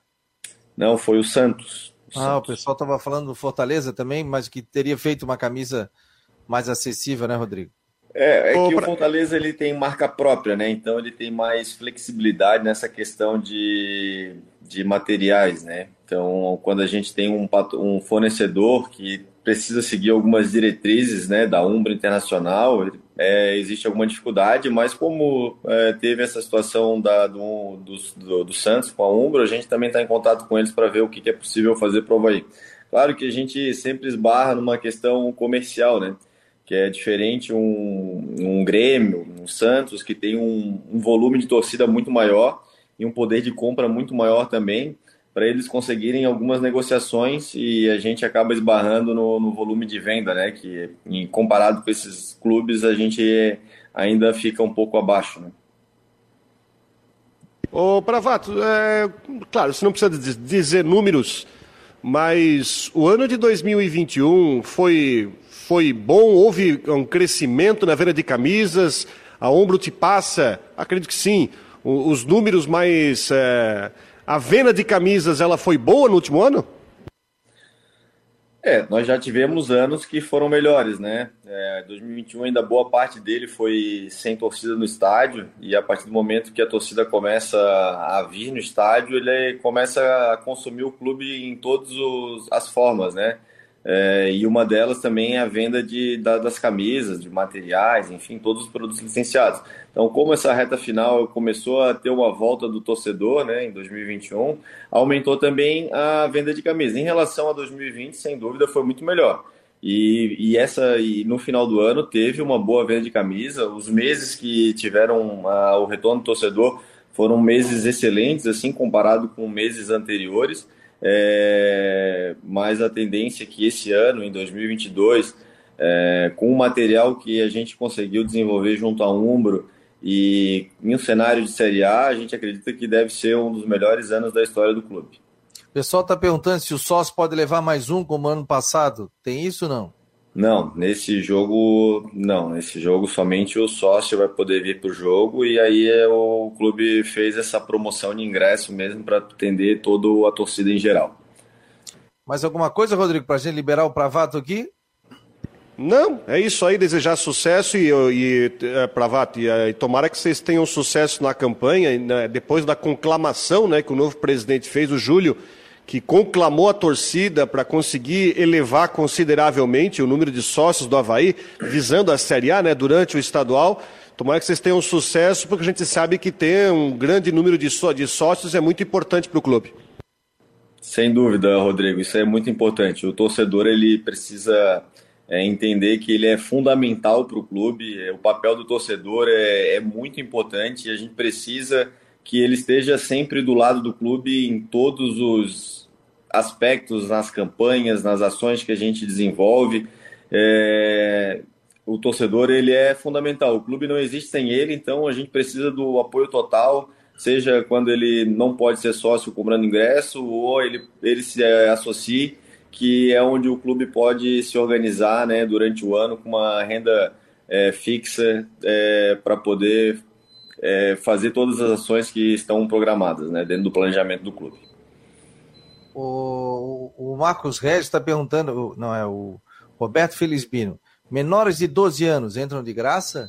[SPEAKER 3] Não, foi o Santos.
[SPEAKER 1] Ah, Santos. o pessoal estava falando do Fortaleza também, mas que teria feito uma camisa mais acessível, né, Rodrigo?
[SPEAKER 3] É, é que o Fortaleza ele tem marca própria, né? Então ele tem mais flexibilidade nessa questão de, de materiais, né? Então, quando a gente tem um, um fornecedor que precisa seguir algumas diretrizes né, da Umbra Internacional, é, existe alguma dificuldade, mas como é, teve essa situação da, do, do, do, Santos com a Umbra, a gente também está em contato com eles para ver o que, que é possível fazer para Havaí. Claro que a gente sempre esbarra numa questão comercial, né? que é diferente um, um Grêmio, um Santos, que tem um, um volume de torcida muito maior e um poder de compra muito maior também, para eles conseguirem algumas negociações e a gente acaba esbarrando no, no, volume de venda, né? Que em, comparado com esses clubes a gente ainda fica um pouco abaixo, né?
[SPEAKER 2] Ô, Pravato, é, claro, você não precisa dizer números, mas o ano de 2021 foi, foi bom? Houve um crescimento na venda de camisas? A Ombro te passa? Acredito que sim. Os números mais. É, a venda de camisas ela foi boa no último ano?
[SPEAKER 3] É, nós já tivemos anos que foram melhores, né? É, 2021 ainda boa parte dele foi sem torcida no estádio e a partir do momento que a torcida começa a vir no estádio, ele começa a consumir o clube em todas as formas, né? É, e uma delas também é a venda de, da, das camisas, de materiais, enfim, todos os produtos licenciados. Então, como essa reta final começou a ter uma volta do torcedor né, em 2021, aumentou também a venda de camisas. Em relação a 2020, sem dúvida, foi muito melhor. E, e, essa e no final do ano teve uma boa venda de camisa. Os meses que tiveram a, o retorno do torcedor foram meses excelentes, assim comparado com meses anteriores. É, mas a tendência é que esse ano, em 2022, é, com o material que a gente conseguiu desenvolver junto à Umbro e em um cenário de Série A, a gente acredita que deve ser um dos melhores anos da história do clube.
[SPEAKER 1] O pessoal está perguntando se o sócio pode levar mais um como ano passado. Tem isso ou não?
[SPEAKER 3] Não, nesse jogo, não. Nesse jogo somente o sócio vai poder vir para o jogo e aí é, o clube fez essa promoção de ingresso mesmo para atender toda a torcida em geral.
[SPEAKER 1] Mais alguma coisa, Rodrigo, para a gente liberar o Pravato aqui?
[SPEAKER 2] Não, é isso aí, desejar sucesso e, e é, Pravato, e, e, tomara que vocês tenham sucesso na campanha, né, depois da conclamação né, que o novo presidente fez, o Júlio, que conclamou a torcida para conseguir elevar consideravelmente o número de sócios do Havaí, visando a Série A né, durante o estadual. Tomara que vocês tenham sucesso, porque a gente sabe que ter um grande número de, só, de sócios é muito importante para o clube.
[SPEAKER 3] Sem dúvida, Rodrigo, isso é muito importante. O torcedor ele precisa é, entender que ele é fundamental para o clube, é, o papel do torcedor é, é muito importante e a gente precisa que ele esteja sempre do lado do clube em todos os aspectos, nas campanhas, nas ações que a gente desenvolve. É, o torcedor ele é fundamental. O clube não existe sem ele, então a gente precisa do apoio total, seja quando ele não pode ser sócio cobrando ingresso ou ele, ele se associe, que é onde o clube pode se organizar né, durante o ano com uma renda é, fixa é, para poder é, fazer todas as ações que estão programadas né, dentro do planejamento do clube.
[SPEAKER 1] O, o Marcos Regis está perguntando, não é o Roberto Felizbino, menores de 12 anos entram de graça?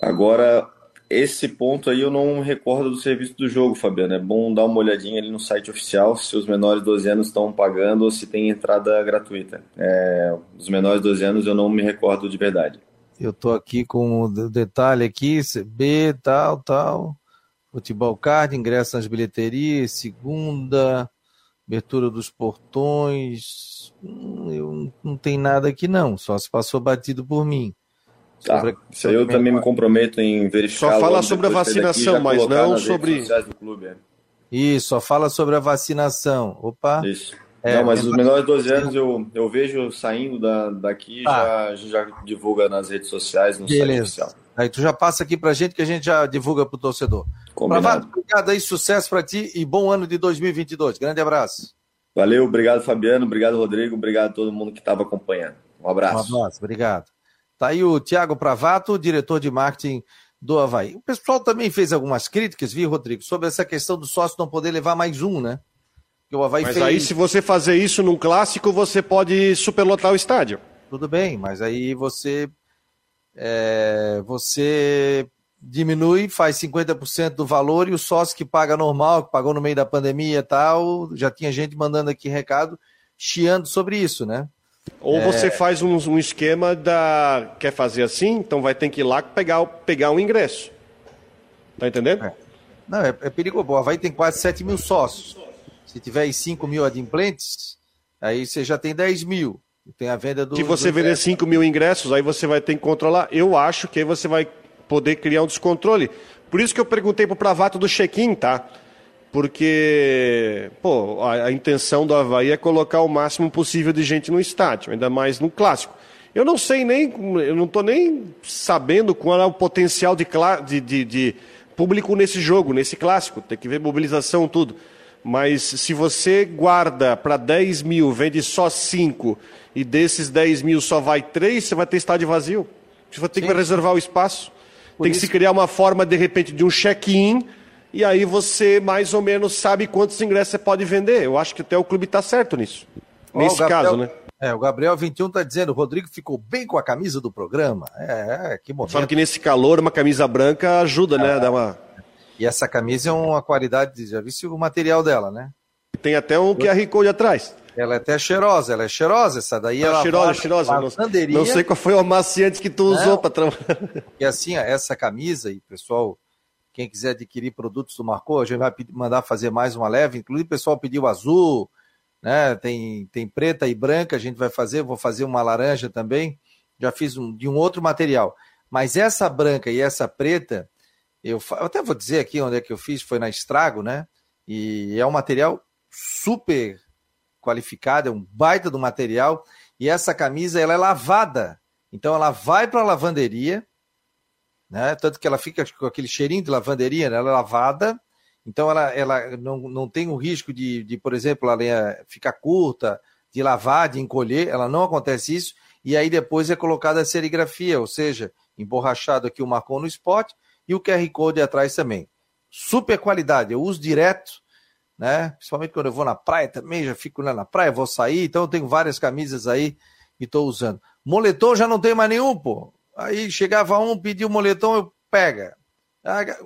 [SPEAKER 3] Agora, esse ponto aí eu não recordo do serviço do jogo, Fabiano. É bom dar uma olhadinha ali no site oficial se os menores de 12 anos estão pagando ou se tem entrada gratuita. É, os menores de 12 anos eu não me recordo de verdade.
[SPEAKER 1] Eu tô aqui com o detalhe aqui, B, tal, tal. Futebol card, ingresso nas bilheterias, segunda, abertura dos portões. Hum, eu não tem nada aqui não, só se passou batido por mim.
[SPEAKER 3] Tá, sobre, isso aí eu também me comprometo em verificar.
[SPEAKER 2] Só fala sobre a vacinação, aqui, mas não sobre.
[SPEAKER 3] Clube, é.
[SPEAKER 1] Isso, só fala sobre a vacinação. Opa.
[SPEAKER 3] Isso. É, não, mas os menores de 12 anos eu, eu vejo saindo da, daqui ah. já, já divulga nas redes sociais, no Beleza. site oficial.
[SPEAKER 1] Aí tu já passa aqui pra gente que a gente já divulga pro torcedor. Bravado, obrigado aí, sucesso para ti e bom ano de 2022. Grande abraço.
[SPEAKER 3] Valeu, obrigado Fabiano, obrigado Rodrigo, obrigado a todo mundo que estava acompanhando. Um abraço.
[SPEAKER 1] Um abraço, obrigado. Tá aí o Tiago Pravato, diretor de marketing do Havaí. O pessoal também fez algumas críticas, viu, Rodrigo, sobre essa questão do sócio não poder levar mais um, né?
[SPEAKER 2] Mas fez... aí, se você fazer isso num clássico, você pode superlotar o estádio.
[SPEAKER 1] Tudo bem, mas aí você é, você diminui, faz 50% do valor e o sócio que paga normal, que pagou no meio da pandemia e tal, já tinha gente mandando aqui recado, chiando sobre isso, né?
[SPEAKER 2] Ou é... você faz um, um, esquema da. Quer fazer assim? Então vai ter que ir lá pegar, pegar um ingresso. Tá entendendo?
[SPEAKER 1] É. Não, é, é perigoso. O Havaí tem quase 7 mil sócios. Se tiver 5 mil adimplentes, aí você já tem 10 mil. Tem a venda do.
[SPEAKER 2] Se você vender 5 mil ingressos, aí você vai ter que controlar. Eu acho que aí você vai poder criar um descontrole. Por isso que eu perguntei pro Pravato do check-in, tá? Porque, pô, a, a, intenção do Havaí é colocar o máximo possível de gente no estádio, ainda mais no clássico. Eu não sei nem, eu não estou nem sabendo qual é o potencial de, de, de, de público nesse jogo, nesse clássico. Tem que ver mobilização, tudo. Mas se você guarda para 10 mil, vende só 5, e desses 10 mil só vai 3, você vai ter estádio vazio. Você vai ter Sim. que reservar o espaço. Por Tem isso... que se criar uma forma, de repente, de um check-in, e aí você mais ou menos sabe quantos ingressos você pode vender. Eu acho que até o clube está certo nisso. Nesse Gabriel, caso, né?
[SPEAKER 1] É, o Gabriel 21 está dizendo, o Rodrigo ficou bem com a camisa do programa. É, é que momento.
[SPEAKER 2] Sabe que nesse calor uma camisa branca ajuda, né, é, né? Dá uma...
[SPEAKER 1] E essa camisa é uma qualidade, já viu o material dela, né?
[SPEAKER 2] Tem até um QR Code atrás.
[SPEAKER 1] Ela é até cheirosa, ela é cheirosa, essa daí. Ela
[SPEAKER 2] é cheirosa, cheirosa. Não, não, sei qual foi o amaciante que tu usou para trabalhar.
[SPEAKER 1] E assim, essa camisa, e pessoal, quem quiser adquirir produtos do Marcou, a gente vai mandar fazer mais uma leve. Inclusive, o pessoal pediu azul, né? Tem, tem preta e branca, a gente vai fazer, vou fazer uma laranja também. Já fiz um, de um outro material. Mas essa branca e essa preta, eu, eu até vou dizer aqui onde é que eu fiz, foi na Estrago, né? E é um material super qualificado, é um baita do material, e essa camisa ela é lavada. Então ela vai para a lavanderia, né? Tanto que ela fica com aquele cheirinho de lavanderia, né? ela é lavada, então ela, ela não, não tem o risco de, de, por exemplo, a lenha ficar curta, de lavar, de encolher, ela não acontece isso, e aí depois é colocada a serigrafia, ou seja, emborrachado aqui o marcou no spot e o QR Code atrás também. Super qualidade, eu uso direto, né? Principalmente quando eu vou na praia também, já fico lá na praia, vou sair, então eu tenho várias camisas aí e estou usando. Moletom já não tem mais nenhum, pô. Aí chegava um, pediu moletom, eu pega.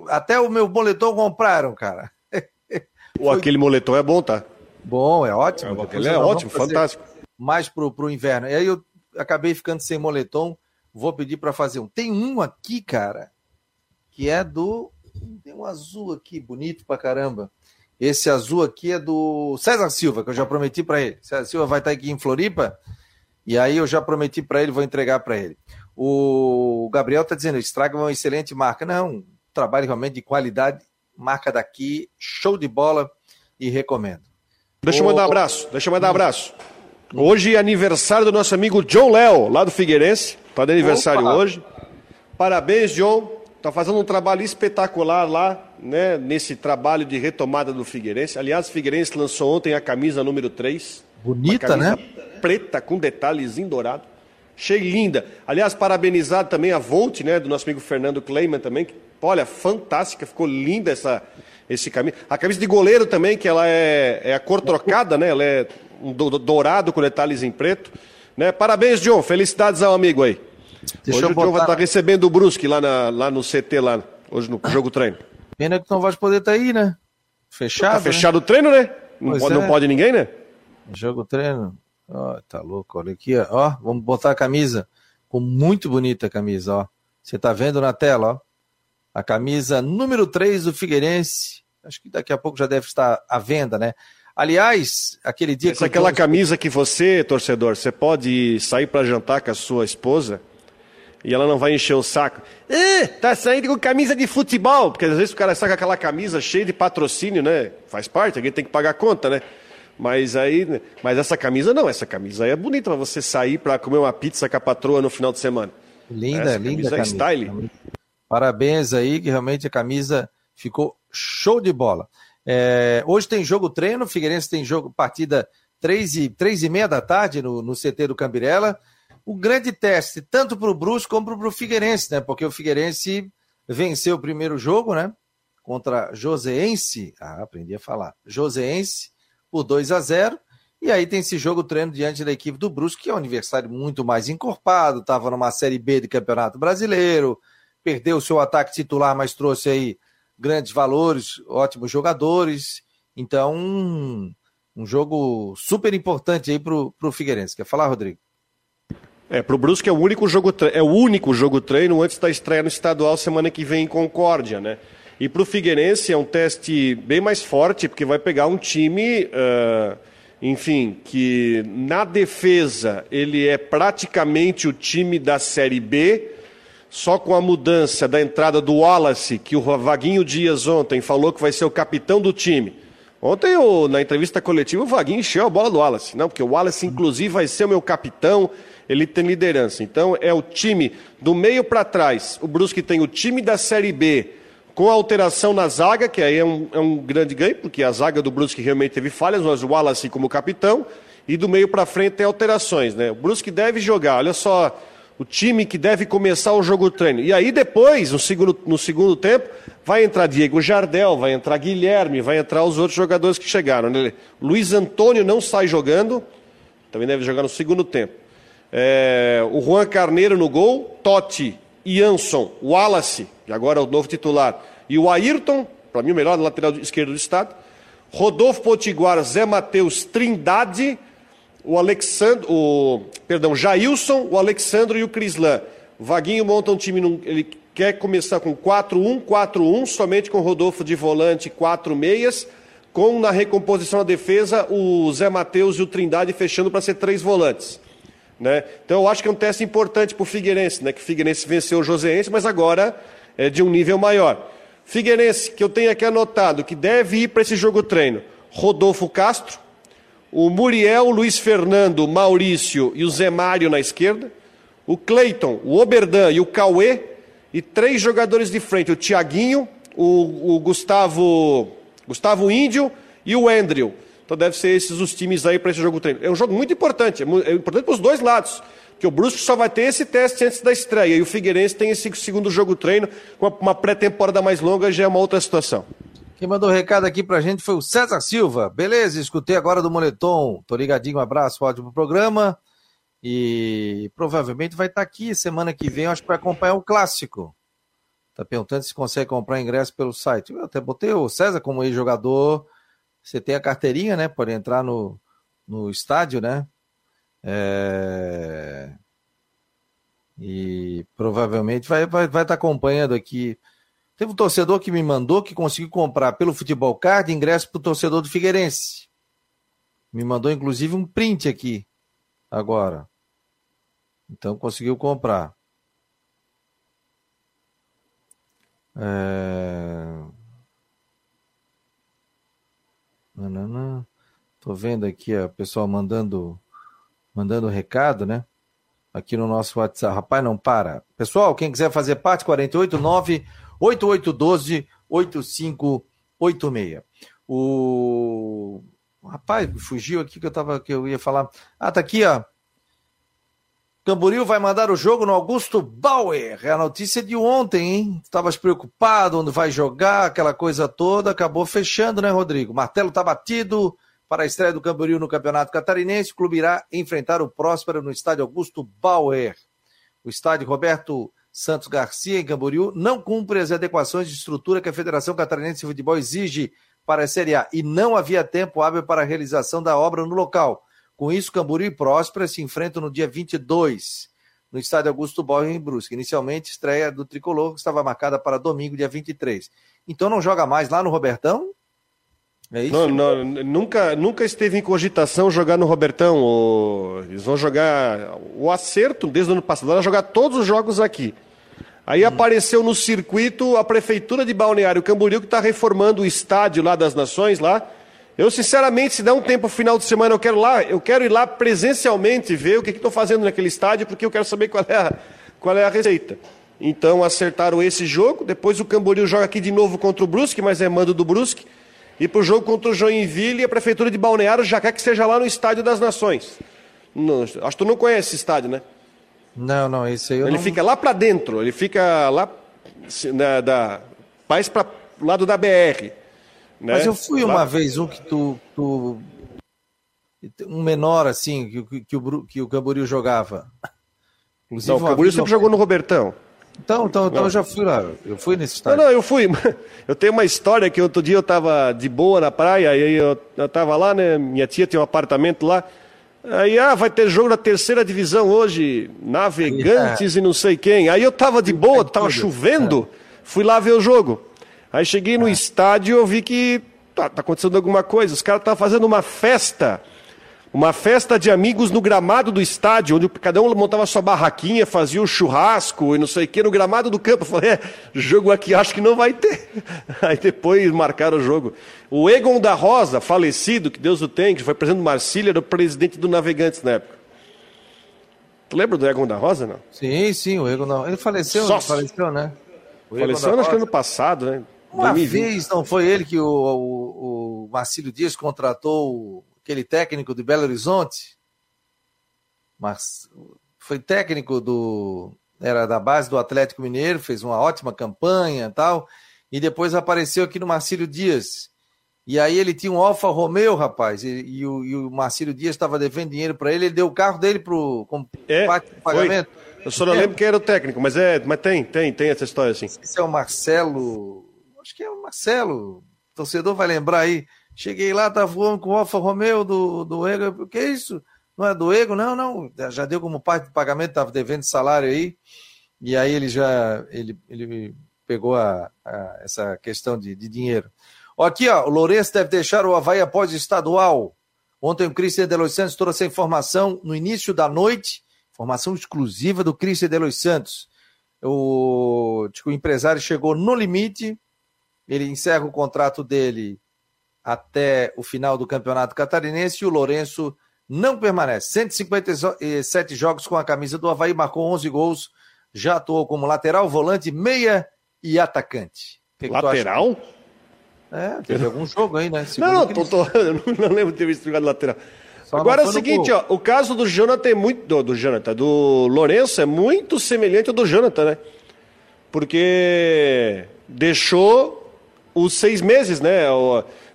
[SPEAKER 1] Até o meu moletom compraram, cara.
[SPEAKER 2] Ou aquele moletom é bom, tá?
[SPEAKER 1] Bom, é ótimo.
[SPEAKER 2] É, ele é ótimo, fantástico.
[SPEAKER 1] Mais pro, pro inverno. E aí eu acabei ficando sem moletom, vou pedir para fazer um. Tem um aqui, cara, que é do. Tem um azul aqui, bonito pra caramba. Esse azul aqui é do César Silva, que eu já prometi para ele. César Silva vai estar aqui em Floripa, e aí eu já prometi para ele, vou entregar para ele. O Gabriel está dizendo, estraga uma excelente marca. Não, trabalho realmente de qualidade, marca daqui, show de bola e recomendo.
[SPEAKER 2] Deixa eu mandar um abraço, deixa eu mandar um abraço. Hoje é aniversário do nosso amigo John Léo, lá do Figueirense. Está de aniversário Opa. hoje. Parabéns, John. Está fazendo um trabalho espetacular lá, né, nesse trabalho de retomada do Figueirense. Aliás, o Figueirense lançou ontem a camisa número 3.
[SPEAKER 1] Bonita, né?
[SPEAKER 2] Preta, com detalhes em dourado. Achei linda. Aliás, parabenizar também a Volt, né, do nosso amigo Fernando Kleiman também. Que, olha, fantástica, ficou linda essa, esse camisa. A camisa de goleiro também, que ela é, é a cor trocada, né? Ela é um dourado com detalhes em preto. Né? Parabéns, John. Felicidades ao amigo aí. Deixa hoje o botar... Vai estar recebendo o Brusque lá, na, lá no CT, lá, hoje no jogo treino.
[SPEAKER 1] Pena que não vai poder estar aí, né? Fechado. Tá
[SPEAKER 2] fechado né? o treino, né? Não pode, é. não pode, ninguém, né?
[SPEAKER 1] Jogo treino. Ó, oh, tá louco, olha aqui, ó. Vamos botar a camisa. Ficou muito bonita a camisa, ó. Você tá vendo na tela, ó. A camisa número 3 do Figueirense. Acho que daqui a pouco já deve estar à venda, né? Aliás, aquele dia
[SPEAKER 2] Essa que. aquela camisa que você, torcedor, você pode sair para jantar com a sua esposa e ela não vai encher o saco. Eh, tá saindo com camisa de futebol, porque às vezes o cara sai com aquela camisa cheia de patrocínio, né? Faz parte, alguém tem que pagar a conta, né? Mas aí, mas essa camisa não, essa camisa aí é bonita para você sair para comer uma pizza com a patroa no final de semana.
[SPEAKER 1] Linda, essa linda camisa. É style. Parabéns aí, que realmente a camisa ficou show de bola. É, hoje tem jogo treino, Figueirense tem jogo, partida três e, três e meia da tarde no, no CT do Cambirela o grande teste, tanto para o Brusque como para o Figueirense, né? Porque o Figueirense venceu o primeiro jogo, né? Contra Joseense, ah, aprendi a falar, Joseense, por 2 a 0 E aí tem esse jogo treino diante da equipe do Brusque, que é um aniversário muito mais encorpado, estava numa Série B de Campeonato Brasileiro, perdeu o seu ataque titular, mas trouxe aí grandes valores, ótimos jogadores. Então, um, um jogo super importante aí para o Figueirense. Quer falar, Rodrigo?
[SPEAKER 2] É, pro Brusque é o único jogo é o único jogo treino antes da estreia no estadual semana que vem em Concórdia, né? E pro Figueirense é um teste bem mais forte, porque vai pegar um time, uh, enfim, que na defesa ele é praticamente o time da Série B, só com a mudança da entrada do Wallace, que o Vaguinho Dias ontem falou que vai ser o capitão do time. Ontem, eu, na entrevista coletiva, o Vaguinho encheu a bola do Wallace. Não, porque o Wallace, inclusive, vai ser o meu capitão ele tem liderança. Então é o time do meio para trás. O Brusque tem o time da Série B com alteração na zaga, que aí é um, é um grande ganho, porque a zaga do Brusque realmente teve falhas, mas o Wallace como capitão. E do meio para frente tem alterações, né? O Brusque deve jogar, olha só, o time que deve começar o jogo treino. E aí depois, no segundo, no segundo tempo, vai entrar Diego Jardel, vai entrar Guilherme, vai entrar os outros jogadores que chegaram. Né? Luiz Antônio não sai jogando, também deve jogar no segundo tempo. É, o Juan Carneiro no gol, Totti, Jansson, Wallace, que agora é o novo titular, e o Ayrton, para mim o melhor lateral esquerdo do estado, Rodolfo Potiguar, Zé Matheus, Trindade, o Alexandre, o, perdão, Jailson, o Alexandre e o Crislan. Vaguinho monta um time, ele quer começar com 4-1, 4-1, somente com Rodolfo de volante, quatro meias, com na recomposição da defesa o Zé Matheus e o Trindade fechando para ser três volantes. Né? Então eu acho que é um teste importante para o Figueirense, né? que o Figueirense venceu o Joseense, mas agora é de um nível maior. Figueirense, que eu tenho aqui anotado, que deve ir para esse jogo treino, Rodolfo Castro, o Muriel, Luiz Fernando, Maurício e o Zé Mário na esquerda, o Cleiton, o Oberdan e o Cauê, e três jogadores de frente, o Tiaguinho, o, o Gustavo, Gustavo Índio e o Andrew. Então deve ser esses os times aí para esse jogo treino. É um jogo muito importante, é, é importante para os dois lados. Que o Brusque só vai ter esse teste antes da estreia. E o Figueirense tem esse segundo jogo treino, com uma pré-temporada mais longa, já é uma outra situação.
[SPEAKER 1] Quem mandou o um recado aqui pra gente foi o César Silva. Beleza, escutei agora do Moletom. Tô ligadinho, um abraço, ótimo programa. E provavelmente vai estar tá aqui semana que vem, acho que vai acompanhar o clássico. Tá perguntando se consegue comprar ingresso pelo site. Eu até botei o César como ex-jogador você tem a carteirinha, né? Pode entrar no, no estádio, né? É... E provavelmente vai vai, vai tá acompanhando aqui. Teve um torcedor que me mandou que conseguiu comprar pelo Futebol Card ingresso para o torcedor do Figueirense. Me mandou inclusive um print aqui agora. Então conseguiu comprar. É... Nanana. Tô vendo aqui a pessoal mandando mandando recado, né? Aqui no nosso WhatsApp. Rapaz, não para. Pessoal, quem quiser fazer parte, 489 8812 8586. O rapaz, fugiu aqui que eu tava que eu ia falar. Ah, tá aqui, ó. Camboriú vai mandar o jogo no Augusto Bauer. É a notícia de ontem, hein? Estavas preocupado onde vai jogar, aquela coisa toda. Acabou fechando, né, Rodrigo? Martelo está batido para a estreia do Camboriú no Campeonato Catarinense. O clube irá enfrentar o Próspero no estádio Augusto Bauer. O estádio Roberto Santos Garcia, em Camboriú, não cumpre as adequações de estrutura que a Federação Catarinense de Futebol exige para a Série A e não havia tempo hábil para a realização da obra no local. Com isso, Camboriú e Próspera se enfrentam no dia 22, no estádio Augusto Borges, em Brusque. Inicialmente, estreia do Tricolor, que estava marcada para domingo, dia 23. Então não joga mais lá no Robertão?
[SPEAKER 2] É isso? Não, não, nunca, nunca esteve em cogitação jogar no Robertão. Eles vão jogar. O acerto, desde o ano passado, era jogar todos os jogos aqui. Aí hum. apareceu no circuito a Prefeitura de Balneário Camboriú, que está reformando o estádio lá das Nações, lá eu, sinceramente, se der um tempo final de semana, eu quero lá, eu quero ir lá presencialmente ver o que estão fazendo naquele estádio, porque eu quero saber qual é, a, qual é a receita. Então acertaram esse jogo, depois o Camboriú joga aqui de novo contra o Brusque, mas é mando do Brusque. E para o jogo contra o Joinville, a Prefeitura de Balneário já quer que seja lá no Estádio das Nações. Não, acho que tu não conhece esse estádio, né?
[SPEAKER 1] Não, não, esse aí eu
[SPEAKER 2] Ele
[SPEAKER 1] não...
[SPEAKER 2] fica lá para dentro, ele fica lá na, da, mais para lado da BR.
[SPEAKER 1] Né? Mas eu fui uma vez um que tu, tu. um menor assim que, que, o, que o Camboriú jogava.
[SPEAKER 2] Inclusive, não, o Camboriú sempre jogou no Robertão.
[SPEAKER 1] Então, então, então eu já fui lá, eu fui nesse estádio.
[SPEAKER 2] Não, não, eu fui. Eu tenho uma história que outro dia eu estava de boa na praia, aí eu, estava lá, né? Minha tia tinha um apartamento lá. Aí, ah, vai ter jogo da terceira divisão hoje, Navegantes é. e não sei quem. Aí eu estava de boa, estava chovendo, é. fui lá ver o jogo. Aí cheguei no estádio e eu vi que tá, tá acontecendo alguma coisa. Os caras estavam fazendo uma festa uma festa de amigos no gramado do estádio, onde cada um montava sua barraquinha, fazia o churrasco e não sei o que, no gramado do campo. Eu falei, é, jogo aqui acho que não vai ter. Aí depois marcaram o jogo. O Egon da Rosa, falecido, que Deus o tem, que foi presidente do Marcília, era o presidente do Navegantes na época. Tu lembra do Egon da Rosa, não?
[SPEAKER 1] Sim, sim, o Egon da Ele faleceu, faleceu, né?
[SPEAKER 2] O faleceu, acho que ano passado, né?
[SPEAKER 1] Uma 2020. vez, não foi ele que o, o, o Marcílio Dias contratou aquele técnico de Belo Horizonte, mas foi técnico do era da base do Atlético Mineiro, fez uma ótima campanha, tal, e depois apareceu aqui no Marcílio Dias. E aí ele tinha um Alfa Romeo, rapaz, e, e, o, e o Marcílio Dias estava devendo dinheiro para ele, ele deu o carro dele pro como
[SPEAKER 2] é, parte do pagamento. Foi. Eu só não é. lembro quem era o técnico, mas é, mas tem, tem, tem essa história assim.
[SPEAKER 1] Esse é o Marcelo, acho que é o Marcelo, o torcedor vai lembrar aí. Cheguei lá, tava voando com o Alfa Romeo do, do Ego. O que é isso? Não é do Ego? Não, não. Já deu como parte do pagamento, estava devendo salário aí. E aí ele já ele, ele pegou a, a essa questão de, de dinheiro. Aqui, ó, o Lourenço deve deixar o Havaí após estadual. Ontem o Cristian de Los Santos trouxe essa informação no início da noite, informação exclusiva do Cristian de Los Santos. O, o empresário chegou no limite, ele encerra o contrato dele até o final do Campeonato Catarinense e o Lourenço não permanece. 157 jogos com a camisa do Havaí, marcou 11 gols, já atuou como lateral, volante, meia e atacante.
[SPEAKER 2] Que lateral?
[SPEAKER 1] É, teve algum jogo aí, né?
[SPEAKER 2] Segundo não, tô, tô, eu não lembro de ter visto jogado lateral. Só Agora é o seguinte, ó, o caso do Jonathan é muito. Do, do Jonathan, do Lourenço é muito semelhante ao do Jonathan, né? Porque deixou os seis meses, né?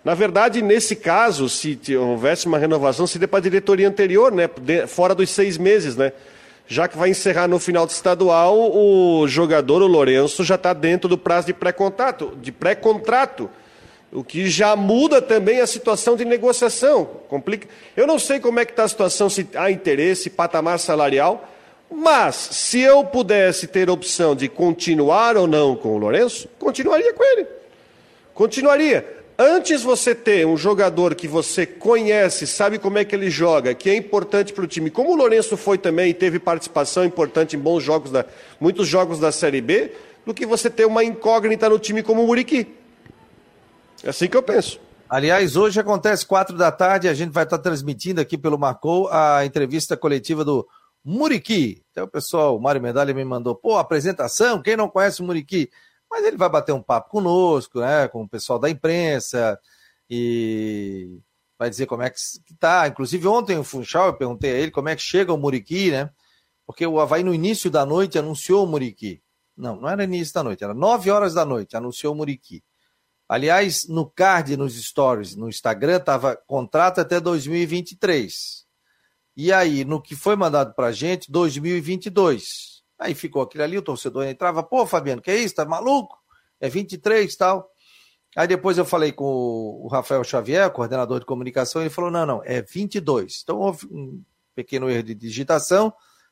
[SPEAKER 2] Na verdade, nesse caso, se houvesse uma renovação, seria para a diretoria anterior, né? fora dos seis meses, né? Já que vai encerrar no final do estadual, o jogador, o Lourenço, já está dentro do prazo de pré-contrato, de pré-contrato, o que já muda também a situação de negociação. Complica. Eu não sei como é que está a situação, se há interesse, patamar salarial, mas se eu pudesse ter opção de continuar ou não com o Lourenço, continuaria com ele. Continuaria. Antes você ter um jogador que você conhece, sabe como é que ele joga, que é importante para o time, como o Lourenço foi também e teve participação importante em bons jogos, da, muitos jogos da Série B, do que você ter uma incógnita no time como o Muriqui. É assim que eu penso.
[SPEAKER 1] Aliás, hoje acontece quatro da tarde, a gente vai estar transmitindo aqui pelo Marcou a entrevista coletiva do Muriqui. Então, pessoal, o Mário Medalha me mandou, pô, apresentação, quem não conhece o Muriqui? Mas ele vai bater um papo conosco, né, com o pessoal da imprensa e vai dizer como é que está. Inclusive, ontem o Funchal, eu perguntei a ele como é que chega o Muriqui, né? Porque o Havaí, no início da noite, anunciou o Muriqui. Não, não era início da noite, era 9 horas da noite, anunciou o Muriqui. Aliás, no card, nos stories, no Instagram, estava contrato até 2023. E aí, no que foi mandado para gente, 2022. Aí ficou aquilo ali, o torcedor entrava, pô, Fabiano, que é isso? Tá maluco? É 23 e tal. Aí depois eu falei com o Rafael Xavier, coordenador de comunicação, ele falou: não, não, é 22. Então houve um pequeno erro de digitação,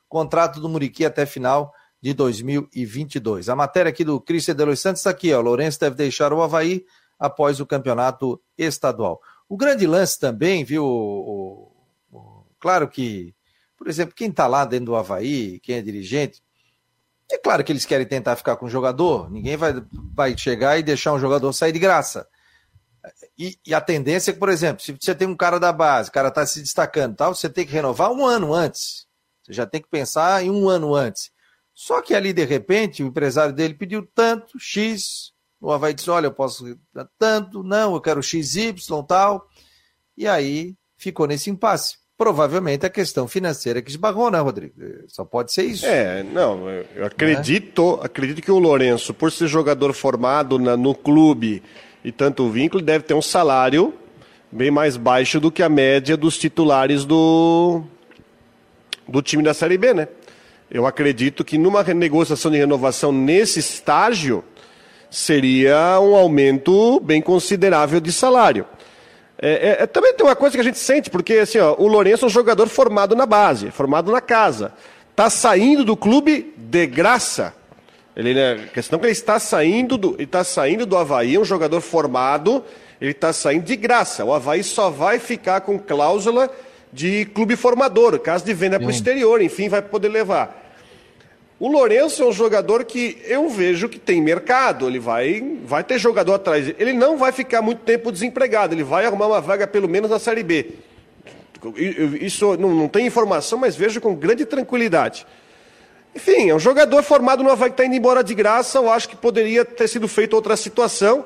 [SPEAKER 1] contrato do Muriqui até final de 2022. A matéria aqui do Cristian de Los Santos está aqui, ó. Lourenço deve deixar o Havaí após o campeonato estadual. O grande lance também, viu? O, o, o, claro que, por exemplo, quem está lá dentro do Havaí, quem é dirigente, é claro que eles querem tentar ficar com o jogador, ninguém vai, vai chegar e deixar um jogador sair de graça. E, e, a tendência é que, por exemplo, se você tem um cara da base, o cara está se destacando tal, você tem que renovar um ano antes. Você já tem que pensar em um ano antes. Só que ali, de repente, o empresário dele pediu tanto, X, o Havaí disse, olha, eu posso tanto, não, eu quero XY, tal. E aí ficou nesse impasse provavelmente a questão financeira que esbarrou, né, Rodrigo? Só pode ser isso.
[SPEAKER 2] É, não, eu acredito, é? acredito que o Lourenço, por ser jogador formado na, no clube e tanto vínculo, deve ter um salário bem mais baixo do que a média dos titulares do, do time da Série B, né? Eu acredito que numa renegociação de renovação nesse estágio seria um aumento bem considerável de salário. É, é, é, também tem uma coisa que a gente sente, porque assim, ó, o Lourenço é um jogador formado na base, formado na casa. Está saindo do clube de graça. Ele, né, a questão é que ele está saindo do, ele está saindo do Havaí, é um jogador formado, ele está saindo de graça. O Havaí só vai ficar com cláusula de clube formador, caso de venda para o exterior, enfim, vai poder levar. O Lourenço é um jogador que eu vejo que tem mercado, ele vai, vai ter jogador atrás. Ele não vai ficar muito tempo desempregado, ele vai arrumar uma vaga pelo menos na Série B. Isso não, não tem informação, mas vejo com grande tranquilidade. Enfim, é um jogador formado no Havaí que está indo embora de graça. Eu acho que poderia ter sido feita outra situação,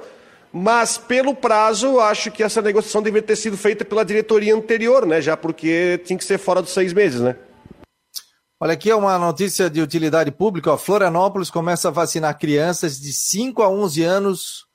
[SPEAKER 2] mas pelo prazo, eu acho que essa negociação deveria ter sido feita pela diretoria anterior, né? Já porque tinha que ser fora dos seis meses, né?
[SPEAKER 1] Olha aqui é uma notícia de utilidade pública. Ó. Florianópolis começa a vacinar crianças de 5 a 11 anos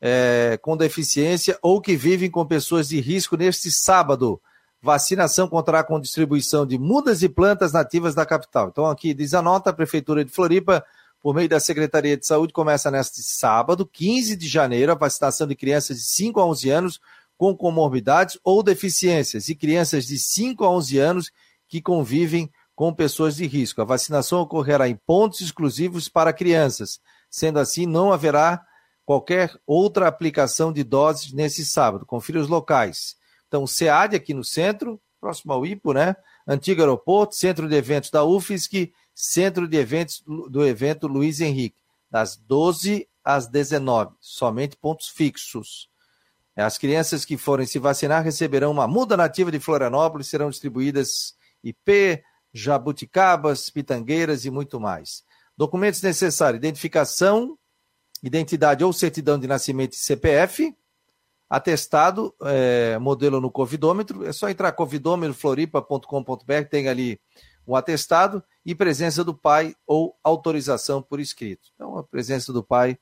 [SPEAKER 1] é, com deficiência ou que vivem com pessoas de risco neste sábado. Vacinação contará com distribuição de mudas e plantas nativas da capital. Então aqui diz a nota, a Prefeitura de Floripa, por meio da Secretaria de Saúde, começa neste sábado, 15 de janeiro, a vacinação de crianças de 5 a 11 anos com comorbidades ou deficiências e crianças de 5 a 11 anos que convivem com pessoas de risco. A vacinação ocorrerá em pontos exclusivos para crianças. Sendo assim, não haverá qualquer outra aplicação de doses nesse sábado. Confira os locais. Então, SEAD aqui no centro, próximo ao IPO, né? Antigo aeroporto, centro de eventos da UFSC, centro de eventos do evento Luiz Henrique, das 12 às 19, somente pontos fixos. As crianças que forem se vacinar receberão uma muda nativa de Florianópolis, serão distribuídas IP, jabuticabas, pitangueiras e muito mais. Documentos necessários: identificação, identidade ou certidão de nascimento e CPF, atestado, é, modelo no Covidômetro. É só entrar covidômetrofloripa.com.br, tem ali um atestado e presença do pai ou autorização por escrito. Então, a presença do pai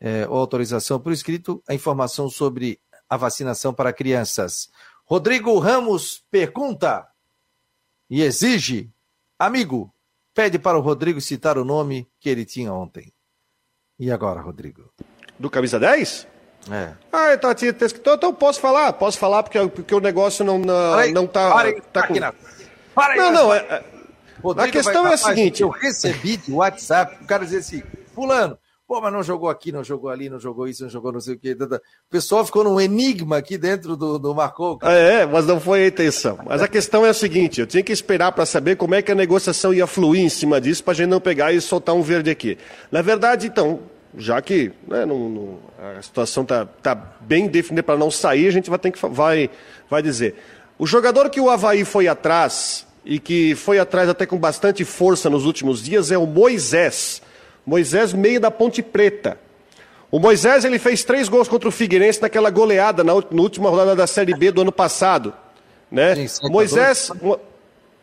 [SPEAKER 1] é, ou autorização por escrito, a informação sobre a vacinação para crianças. Rodrigo Ramos pergunta e exige, amigo, pede para o Rodrigo citar o nome que ele tinha ontem. E agora, Rodrigo?
[SPEAKER 2] Do camisa 10?
[SPEAKER 1] É.
[SPEAKER 2] Ah, então, então, então posso falar? Posso falar porque, porque o negócio não, não,
[SPEAKER 1] aí,
[SPEAKER 2] não tá.
[SPEAKER 1] Para aí,
[SPEAKER 2] tá
[SPEAKER 1] com...
[SPEAKER 2] para aí, não, não, é, é...
[SPEAKER 1] a questão é a seguinte. Eu recebi de WhatsApp, o cara dizia assim, fulano, Pô, mas não jogou aqui, não jogou ali, não jogou isso, não jogou não sei o quê. O pessoal ficou num enigma aqui dentro do, do Marcou.
[SPEAKER 2] É, mas não foi a intenção. Mas a questão é a seguinte: eu tinha que esperar para saber como é que a negociação ia fluir em cima disso, para a gente não pegar e soltar um verde aqui. Na verdade, então, já que né, não, não, a situação está tá bem definida para não sair, a gente vai ter que vai, vai dizer. O jogador que o Havaí foi atrás, e que foi atrás até com bastante força nos últimos dias, é o Moisés Moisés, meio da Ponte Preta. O Moisés ele fez três gols contra o Figueirense naquela goleada na, na última rodada da Série B do ano passado. Né?
[SPEAKER 1] Sim,
[SPEAKER 2] o Moisés.
[SPEAKER 1] Mo...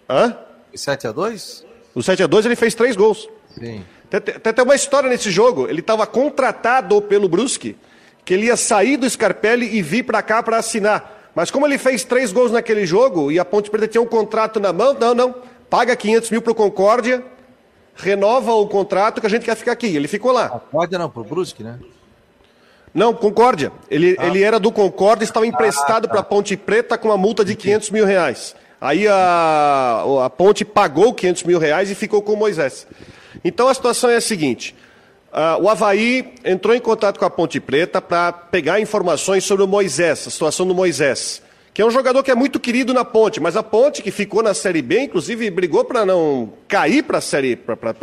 [SPEAKER 1] Hã? 7x2?
[SPEAKER 2] O 7x2 ele fez três gols.
[SPEAKER 1] Sim.
[SPEAKER 2] Tem, tem uma história nesse jogo. Ele estava contratado pelo Brusque, que ele ia sair do Scarpelli e vir para cá para assinar. Mas como ele fez três gols naquele jogo e a Ponte Preta tinha um contrato na mão, não, não. Paga 500 mil para o Concórdia, renova o contrato que a gente quer ficar aqui. Ele ficou lá.
[SPEAKER 1] Concórdia não, pro Brusque, né?
[SPEAKER 2] Não, Concórdia. Ele, ah. ele era do Concórdia, estava emprestado ah, tá. para Ponte Preta com uma multa de 500 mil reais. Aí a, a Ponte pagou 500 mil reais e ficou com o Moisés. Então a situação é a seguinte: uh, o Havaí entrou em contato com a Ponte Preta para pegar informações sobre o Moisés, a situação do Moisés que é um jogador que é muito querido na Ponte, mas a Ponte, que ficou na Série B, inclusive brigou para não cair para a série,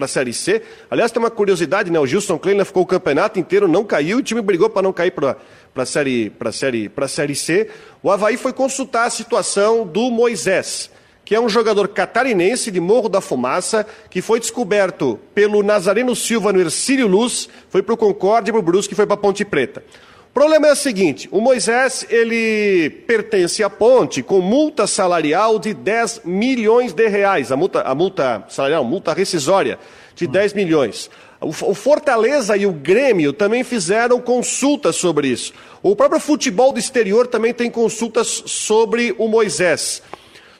[SPEAKER 2] série C. Aliás, tem uma curiosidade, né? O Gilson Kleiner ficou o campeonato inteiro, não caiu, e o time brigou para não cair para a série, série, série C. O Havaí foi consultar a situação do Moisés, que é um jogador catarinense de Morro da Fumaça, que foi descoberto pelo Nazareno Silva no Ercílio Luz, foi para o Concórdia, para o Brusque, foi para a Ponte Preta. O problema é o seguinte: o Moisés ele pertence à ponte com multa salarial de 10 milhões de reais. A multa, a multa salarial, multa rescisória de 10 milhões. O Fortaleza e o Grêmio também fizeram consultas sobre isso. O próprio futebol do exterior também tem consultas sobre o Moisés.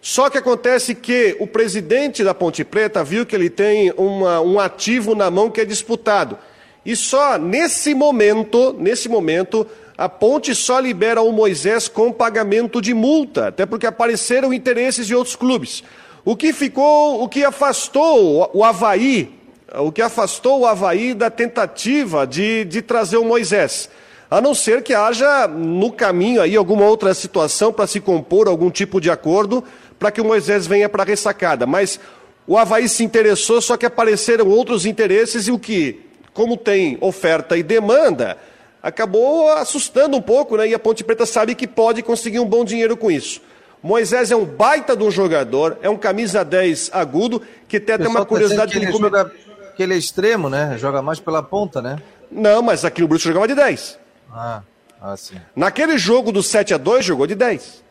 [SPEAKER 2] Só que acontece que o presidente da Ponte Preta viu que ele tem uma, um ativo na mão que é disputado. E só nesse momento, nesse momento, a Ponte só libera o Moisés com pagamento de multa, até porque apareceram interesses de outros clubes. O que ficou, o que afastou o Havaí, o que afastou o Havaí da tentativa de, de trazer o Moisés. A não ser que haja no caminho aí alguma outra situação para se compor algum tipo de acordo para que o Moisés venha para a ressacada. Mas o Havaí se interessou, só que apareceram outros interesses e o que, como tem oferta e demanda, acabou assustando um pouco, né? E a Ponte Preta sabe que pode conseguir um bom dinheiro com isso. Moisés é um baita de um jogador, é um camisa 10 agudo, que tem até uma tá curiosidade...
[SPEAKER 1] que, ele joga, que ele é extremo, né? Joga mais pela ponta, né?
[SPEAKER 2] Não, mas aqui no Bruto jogava de 10.
[SPEAKER 1] Ah, ah sim.
[SPEAKER 2] Naquele jogo do 7 a 2 jogou de 10,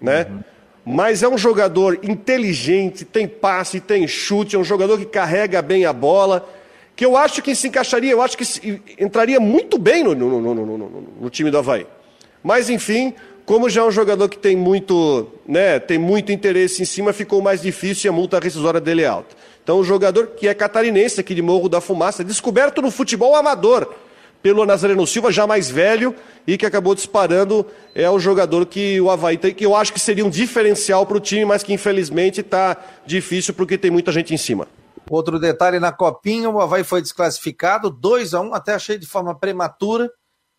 [SPEAKER 2] né? Uhum mas é um jogador inteligente, tem passe, tem chute, é um jogador que carrega bem a bola, que eu acho que se encaixaria, eu acho que entraria muito bem no, no, no, no, time do Havaí. Mas, enfim, como já é um jogador que tem muito, né, tem muito interesse em cima, ficou mais difícil e a multa rescisória dele é alta. Então, um jogador que é catarinense aqui de Morro da Fumaça, descoberto no futebol amador, pelo Nazareno Silva, já mais velho, e que acabou disparando, é o jogador que o Havaí tem, que eu acho que seria um diferencial para o time, mas que infelizmente está difícil porque tem muita gente em cima.
[SPEAKER 1] Outro detalhe na copinha, o Havaí foi desclassificado, 2 a 1 até achei de forma prematura.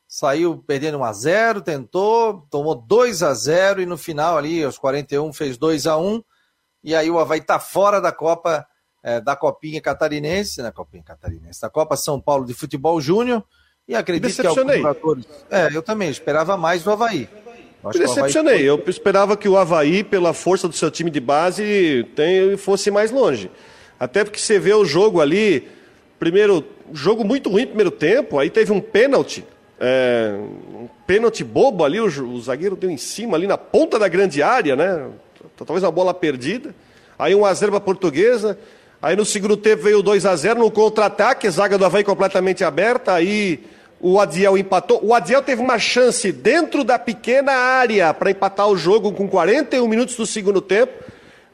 [SPEAKER 1] Saiu perdendo 1 a 0 tentou, tomou 2 a 0 e no final ali, aos 41, fez 2 a 1 E aí o Havaí está fora da Copa, é, da Copinha Catarinense, na Copinha Catarinense, da Copa São Paulo de Futebol Júnior. E acredito que alguns jogadores. É, eu também esperava mais do Havaí.
[SPEAKER 2] Eu decepcionei. Havaí... Eu esperava que o Havaí, pela força do seu time de base, tem, fosse mais longe. Até porque você vê o jogo ali, primeiro, jogo muito ruim primeiro tempo, aí teve um pênalti. É, um pênalti bobo ali, o, o zagueiro deu em cima ali na ponta da grande área, né? Talvez uma bola perdida. Aí um a 0 para a portuguesa. Aí no segundo tempo veio 2 a 0 no contra-ataque, zaga do Havaí completamente aberta. Aí o Adiel empatou. O Adiel teve uma chance dentro da pequena área para empatar o jogo com 41 minutos do segundo tempo,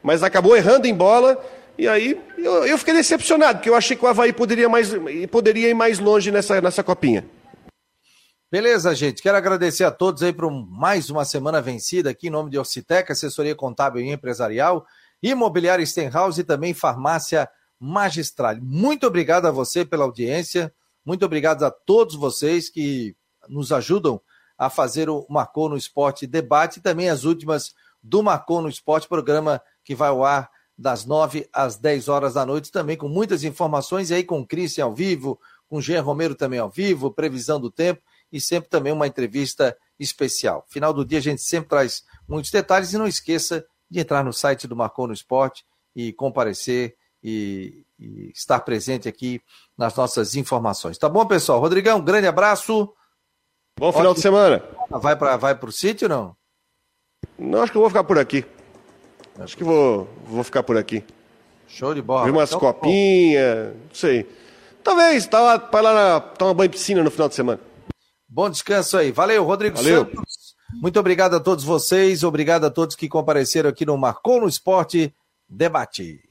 [SPEAKER 2] mas acabou errando em bola. E aí eu, eu fiquei decepcionado, porque eu achei que o Havaí poderia, mais, poderia ir mais longe nessa, nessa copinha.
[SPEAKER 1] Beleza, gente. Quero agradecer a todos aí por mais uma semana vencida aqui em nome de Orcitec, assessoria contábil e empresarial, imobiliária Stenhouse e também farmácia magistral. Muito obrigado a você pela audiência. Muito obrigado a todos vocês que nos ajudam a fazer o Marcou no Esporte debate e também as últimas do Marcou no Esporte, programa que vai ao ar das 9 às 10 horas da noite, também com muitas informações, e aí com o Cristian ao vivo, com o Jean Romero também ao vivo, previsão do tempo e sempre também uma entrevista especial. Final do dia a gente sempre traz muitos detalhes e não esqueça de entrar no site do Marcou no Esporte e comparecer e, e estar presente aqui nas nossas informações. Tá bom, pessoal? Rodrigão, um grande abraço.
[SPEAKER 2] Bom final de semana.
[SPEAKER 1] Vai para vai o sítio não?
[SPEAKER 2] Não, acho que eu vou ficar por aqui. Acho que vou, vou ficar por aqui.
[SPEAKER 1] Show de bola.
[SPEAKER 2] Ver umas então, copinhas, não sei. Talvez, tá, vai lá na, tomar banho de piscina no final de semana.
[SPEAKER 1] Bom descanso aí. Valeu, Rodrigo Valeu. Santos. Muito obrigado a todos vocês, obrigado a todos que compareceram aqui no Marcou no Esporte Debate.